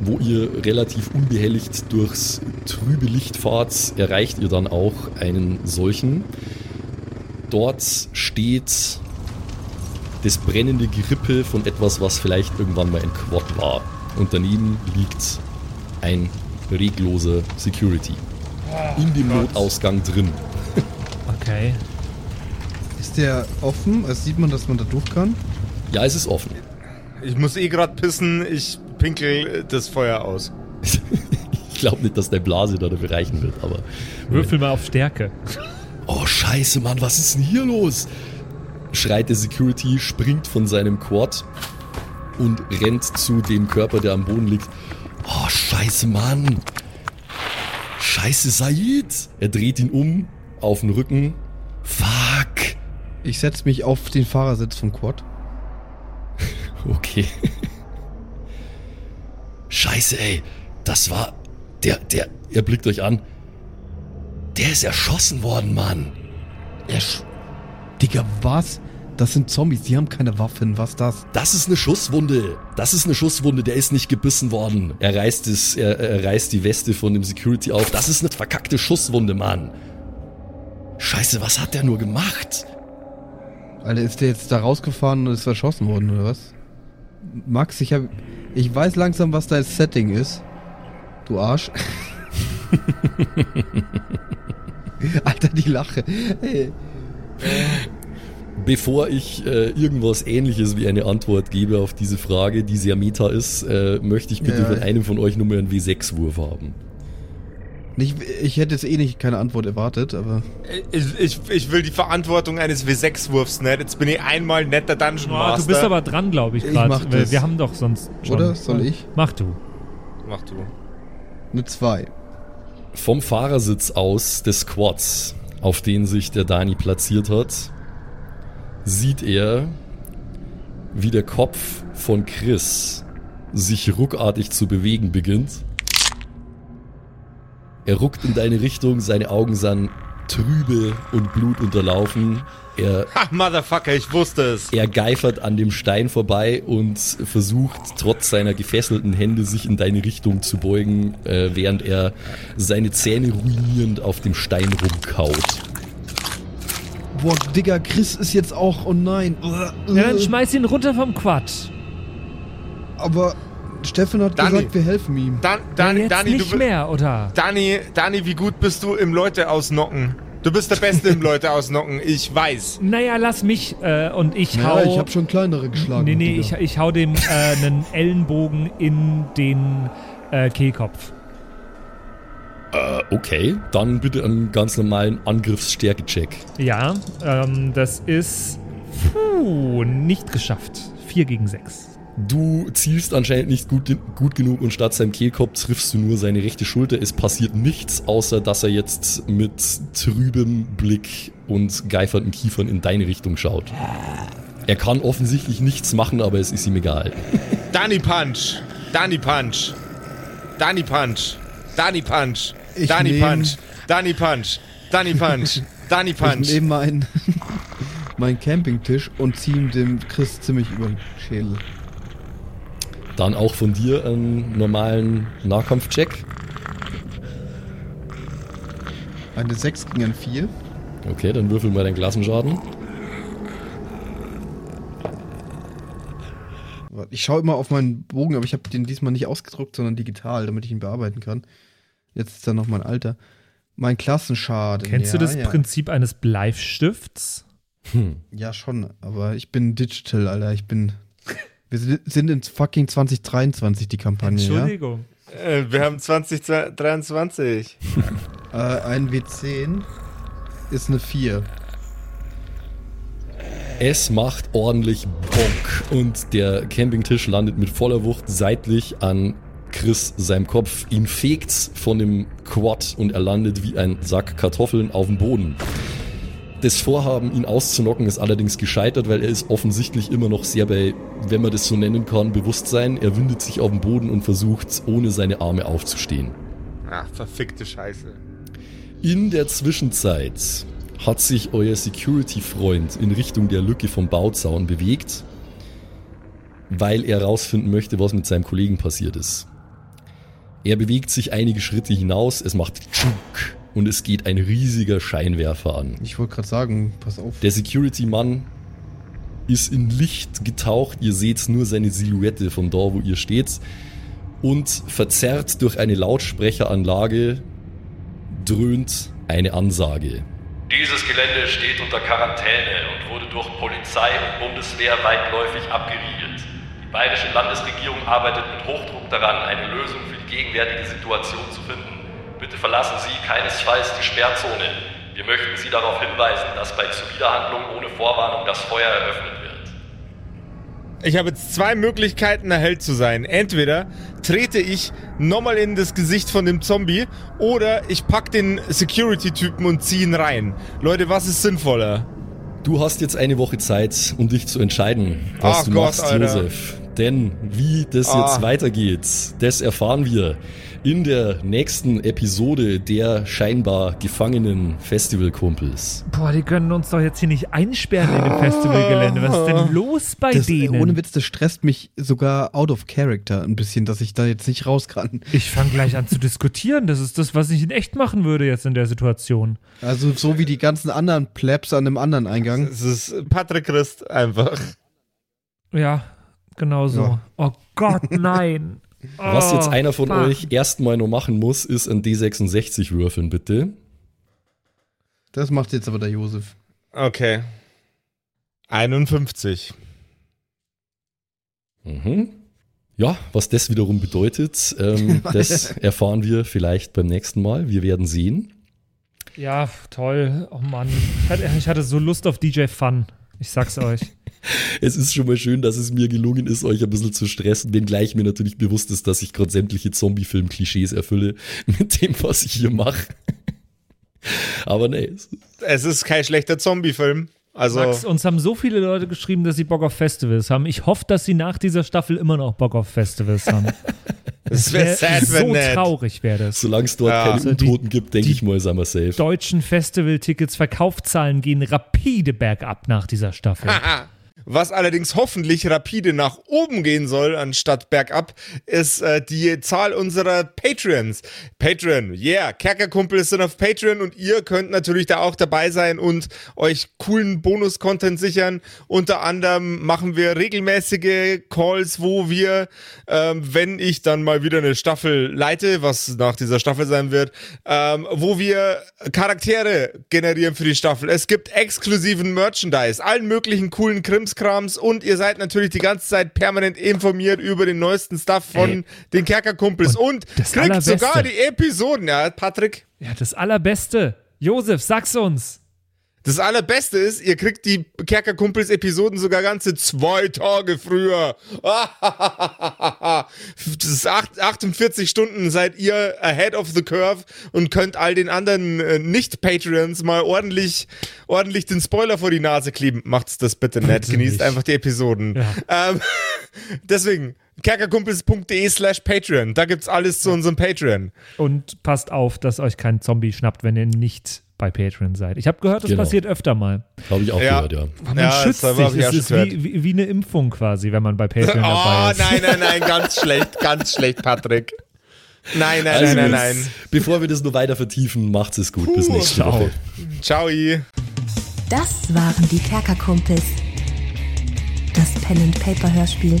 wo ihr relativ unbehelligt durchs trübe Licht fahrt, erreicht ihr dann auch einen solchen. Dort steht das brennende Gerippe von etwas, was vielleicht irgendwann mal ein Quad war. Und daneben liegt ein regloser Security. In dem Notausgang drin. Okay. Ist der offen? Also sieht man, dass man da durch kann? Ja, es ist offen. Ich muss eh gerade pissen, ich pinkel das Feuer aus. Ich glaube nicht, dass der Blase da dafür reichen wird, aber. Würfel mal auf Stärke. Oh, scheiße, Mann, was ist denn hier los? Schreit der Security, springt von seinem Quad und rennt zu dem Körper, der am Boden liegt. Oh, scheiße, Mann. Scheiße, Said. Er dreht ihn um, auf den Rücken. Fuck. Ich setze mich auf den Fahrersitz vom Quad. Okay. Scheiße, ey. Das war. Der, der. Ihr blickt euch an. Der ist erschossen worden, Mann. Er sch Digga, was? Das sind Zombies, die haben keine Waffen, was das? Das ist eine Schusswunde. Das ist eine Schusswunde. Der ist nicht gebissen worden. Er reißt es, er, er reißt die Weste von dem Security auf. Das ist eine verkackte Schusswunde, Mann. Scheiße, was hat der nur gemacht? Alter, ist der jetzt da rausgefahren und ist erschossen worden, oder was? Max, ich hab. Ich weiß langsam, was dein Setting ist. Du Arsch. Alter, die Lache. Ey. Bevor ich äh, irgendwas ähnliches wie eine Antwort gebe auf diese Frage, die sehr meta ist, äh, möchte ich bitte Ja. von einem von euch nur mal einen W6-Wurf haben. Nicht, ich hätte jetzt eh nicht keine Antwort erwartet, aber. Ich, ich, ich will die Verantwortung eines W6-Wurfs nicht. Jetzt bin ich einmal netter Dungeon Oh, Master. du bist aber dran, glaube ich, Ich gerade. Wir haben doch sonst schon. Oder? Soll ich? Mach du. Mach du. Eine 2. Vom Fahrersitz aus des Quads, auf den sich der Dani platziert hat, sieht er, wie der Kopf von Chris sich ruckartig zu bewegen beginnt. Er ruckt in deine Richtung, seine Augen sind trübe und blutunterlaufen. Er, Ha, Motherfucker, ich wusste es. er geifert an dem Stein vorbei und versucht trotz seiner gefesselten Hände sich in deine Richtung zu beugen, äh, während er seine Zähne ruinierend auf dem Stein rumkaut. Boah, Digga, Chris ist jetzt auch, oh nein. Ja, dann schmeiß ihn runter vom Quad. Aber Steffen hat Dani. gesagt, wir helfen ihm. Dan, Ja, Dani, jetzt Dani, nicht du, mehr, oder? Dani, Dani, wie gut bist du im Leute ausnocken? Du bist der Beste im Leute ausnocken, ich weiß. Naja, lass mich äh, und ich Ja, hau. ich habe schon kleinere geschlagen. nee, nee, ich, ich hau dem äh, einen Ellenbogen in den äh, Kehlkopf. Äh, okay, dann bitte einen ganz normalen Angriffsstärke-Check. Ja, ähm, das ist puh, nicht geschafft. 4 gegen 6. Du zielst anscheinend nicht gut, gut genug und statt seinem Kehlkopf triffst du nur seine rechte Schulter. Es passiert nichts, außer dass er jetzt mit trübem Blick und geifernden Kiefern in deine Richtung schaut. Er kann offensichtlich nichts machen, aber es ist ihm egal. Dani Punch. Dani Punch. Dani Punch. Dani Punch. Ich Dani nehm- Punch. Dani Punch. Dani Punch. Dani Ich Punch. nehme meinen mein Campingtisch und ziehe ihm dem Chris ziemlich über den Schädel. Dann auch von dir einen normalen Nahkampfcheck. Eine 6 gegen ein 4. Okay, dann würfel mal deinen Klassenschaden. Ich schaue immer auf meinen Bogen, aber ich habe den diesmal nicht ausgedruckt, sondern digital, damit ich ihn bearbeiten kann. Jetzt ist da noch mein Alter. Mein Klassenschaden. Kennst ja, du das ja. Prinzip eines Bleifstifts? Hm. Ja, schon, aber ich bin digital, Alter. Ich bin. Wir si- sind in fucking 2023 die Kampagne, ja? Entschuldigung. Äh, wir haben 2023. Äh, ein W10 ist eine 4. Es macht ordentlich Bonk und der Campingtisch landet mit voller Wucht seitlich an Chris seinem Kopf. Ihn fegt's von dem Quad und er landet wie ein Sack Kartoffeln auf dem Boden. Das Vorhaben, ihn auszunocken, ist allerdings gescheitert, weil er ist offensichtlich immer noch sehr bei, wenn man das so nennen kann, Bewusstsein. Er windet sich auf den Boden und versucht, ohne seine Arme aufzustehen. Ach, verfickte Scheiße. In der Zwischenzeit hat sich euer Security-Freund in Richtung der Lücke vom Bauzaun bewegt, weil er herausfinden möchte, was mit seinem Kollegen passiert ist. Er bewegt sich einige Schritte hinaus, es macht Tschuk und es geht ein riesiger Scheinwerfer an. Ich wollte gerade sagen, pass auf. Der Security-Mann ist in Licht getaucht, ihr seht nur seine Silhouette von da, wo ihr steht und verzerrt durch eine Lautsprecheranlage dröhnt eine Ansage. Dieses Gelände steht unter Quarantäne und wurde durch Polizei und Bundeswehr weitläufig abgeriegelt. Die bayerische Landesregierung arbeitet mit Hochdruck daran, eine Lösung für die gegenwärtige Situation zu finden. Bitte verlassen Sie keinesfalls die Sperrzone. Wir möchten Sie darauf hinweisen, dass bei Zuwiderhandlung ohne Vorwarnung das Feuer eröffnet wird. Ich habe jetzt zwei Möglichkeiten, ein Held zu sein. Entweder trete ich nochmal in das Gesicht von dem Zombie oder ich pack den Security-Typen und ziehe ihn rein. Leute, was ist sinnvoller? Du hast jetzt eine Woche Zeit, um dich zu entscheiden, was Ach du Gott, machst, Alter. Josef. Denn wie das Ah. jetzt weitergeht, das erfahren wir in der nächsten Episode der scheinbar gefangenen Festivalkumpels. Boah, die können uns doch jetzt hier nicht einsperren in dem Festivalgelände. Was ist denn los bei Das, denen? ohne Witz, das stresst mich sogar out of character ein bisschen, dass ich da jetzt nicht raus kann. ich fange gleich an zu diskutieren. Das ist das, was ich in echt machen würde jetzt in der Situation. Also so wie die ganzen anderen Plebs an einem anderen Eingang. Es ist Patrick Christ einfach. Ja, genau so. Ja. Oh Gott, nein. Was Oh, jetzt einer von fuck. euch erstmal noch machen muss, ist ein D66 würfeln, bitte. Das macht jetzt aber der Josef. Okay. 51. Mhm. Ja, was das wiederum bedeutet, ähm, das erfahren wir vielleicht beim nächsten Mal. Wir werden sehen. Ja, toll. Oh Mann. Ich hatte, ich hatte so Lust auf DJ Fun. Ich sag's euch. es ist schon mal schön, dass es mir gelungen ist, euch ein bisschen zu stressen, wenngleich mir natürlich bewusst ist, dass ich gerade sämtliche Zombie-Film-Klischees erfülle mit dem, was ich hier mache. Aber nee. Es ist kein schlechter Zombie-Film. Also Max, uns haben so viele Leute geschrieben, dass sie Bock auf Festivals haben. Ich hoffe, dass sie nach dieser Staffel immer noch Bock auf Festivals haben. es wäre sad, so wenn nicht. traurig wäre das. Solange es dort Ja. keine Also Untoten gibt, denke ich mal, sind wir safe. Deutschen Festivaltickets Verkaufszahlen gehen rapide bergab nach dieser Staffel. Was allerdings hoffentlich rapide nach oben gehen soll, anstatt bergab, ist äh, die Zahl unserer Patreons. Patreon, yeah, Kerkerkumpel sind auf Patreon und ihr könnt natürlich da auch dabei sein und euch coolen Bonus-Content sichern. Unter anderem machen wir regelmäßige Calls, wo wir, ähm, wenn ich dann mal wieder eine Staffel leite, was nach dieser Staffel sein wird, ähm, wo wir Charaktere generieren für die Staffel. Es gibt exklusiven Merchandise, allen möglichen coolen Krimskrams und ihr seid natürlich die ganze Zeit permanent informiert über den neuesten Stuff von Ey. den Kerkerkumpels und, Und das kriegt Allerbeste. sogar die Episoden, ja, Patrick. Ja, das Allerbeste. Josef, sag's uns. Das Allerbeste ist, ihr kriegt die Kerkerkumpels-Episoden sogar ganze zwei Tage früher. Das ist acht- 48 Stunden seid ihr ahead of the curve und könnt all den anderen äh, Nicht-Patreons mal ordentlich, ordentlich den Spoiler vor die Nase kleben. Macht's das bitte. Bitte Genießt einfach die Episoden. Ähm, deswegen, kerkerkumpels.de slash Patreon. Da gibt's alles zu unserem Patreon. Und passt auf, dass euch kein Zombie schnappt, wenn ihr nicht bei Patreon seid. Ich habe gehört, das Genau. passiert öfter mal. Habe ich auch Ja. gehört, ja. Man Ja, schützt das sich. Es ist wie, wie, wie eine Impfung quasi, wenn man bei Patreon Oh, dabei ist. nein, nein, nein, ganz schlecht, ganz schlecht, Patrick. Nein, nein, Also, nein, nein, nein. Bevor wir das nur weiter vertiefen, macht's es gut. Bis nächste ciao. Woche. Ciao. Das waren die Kerkerkumpels. Das Pen and Paper Hörspiel.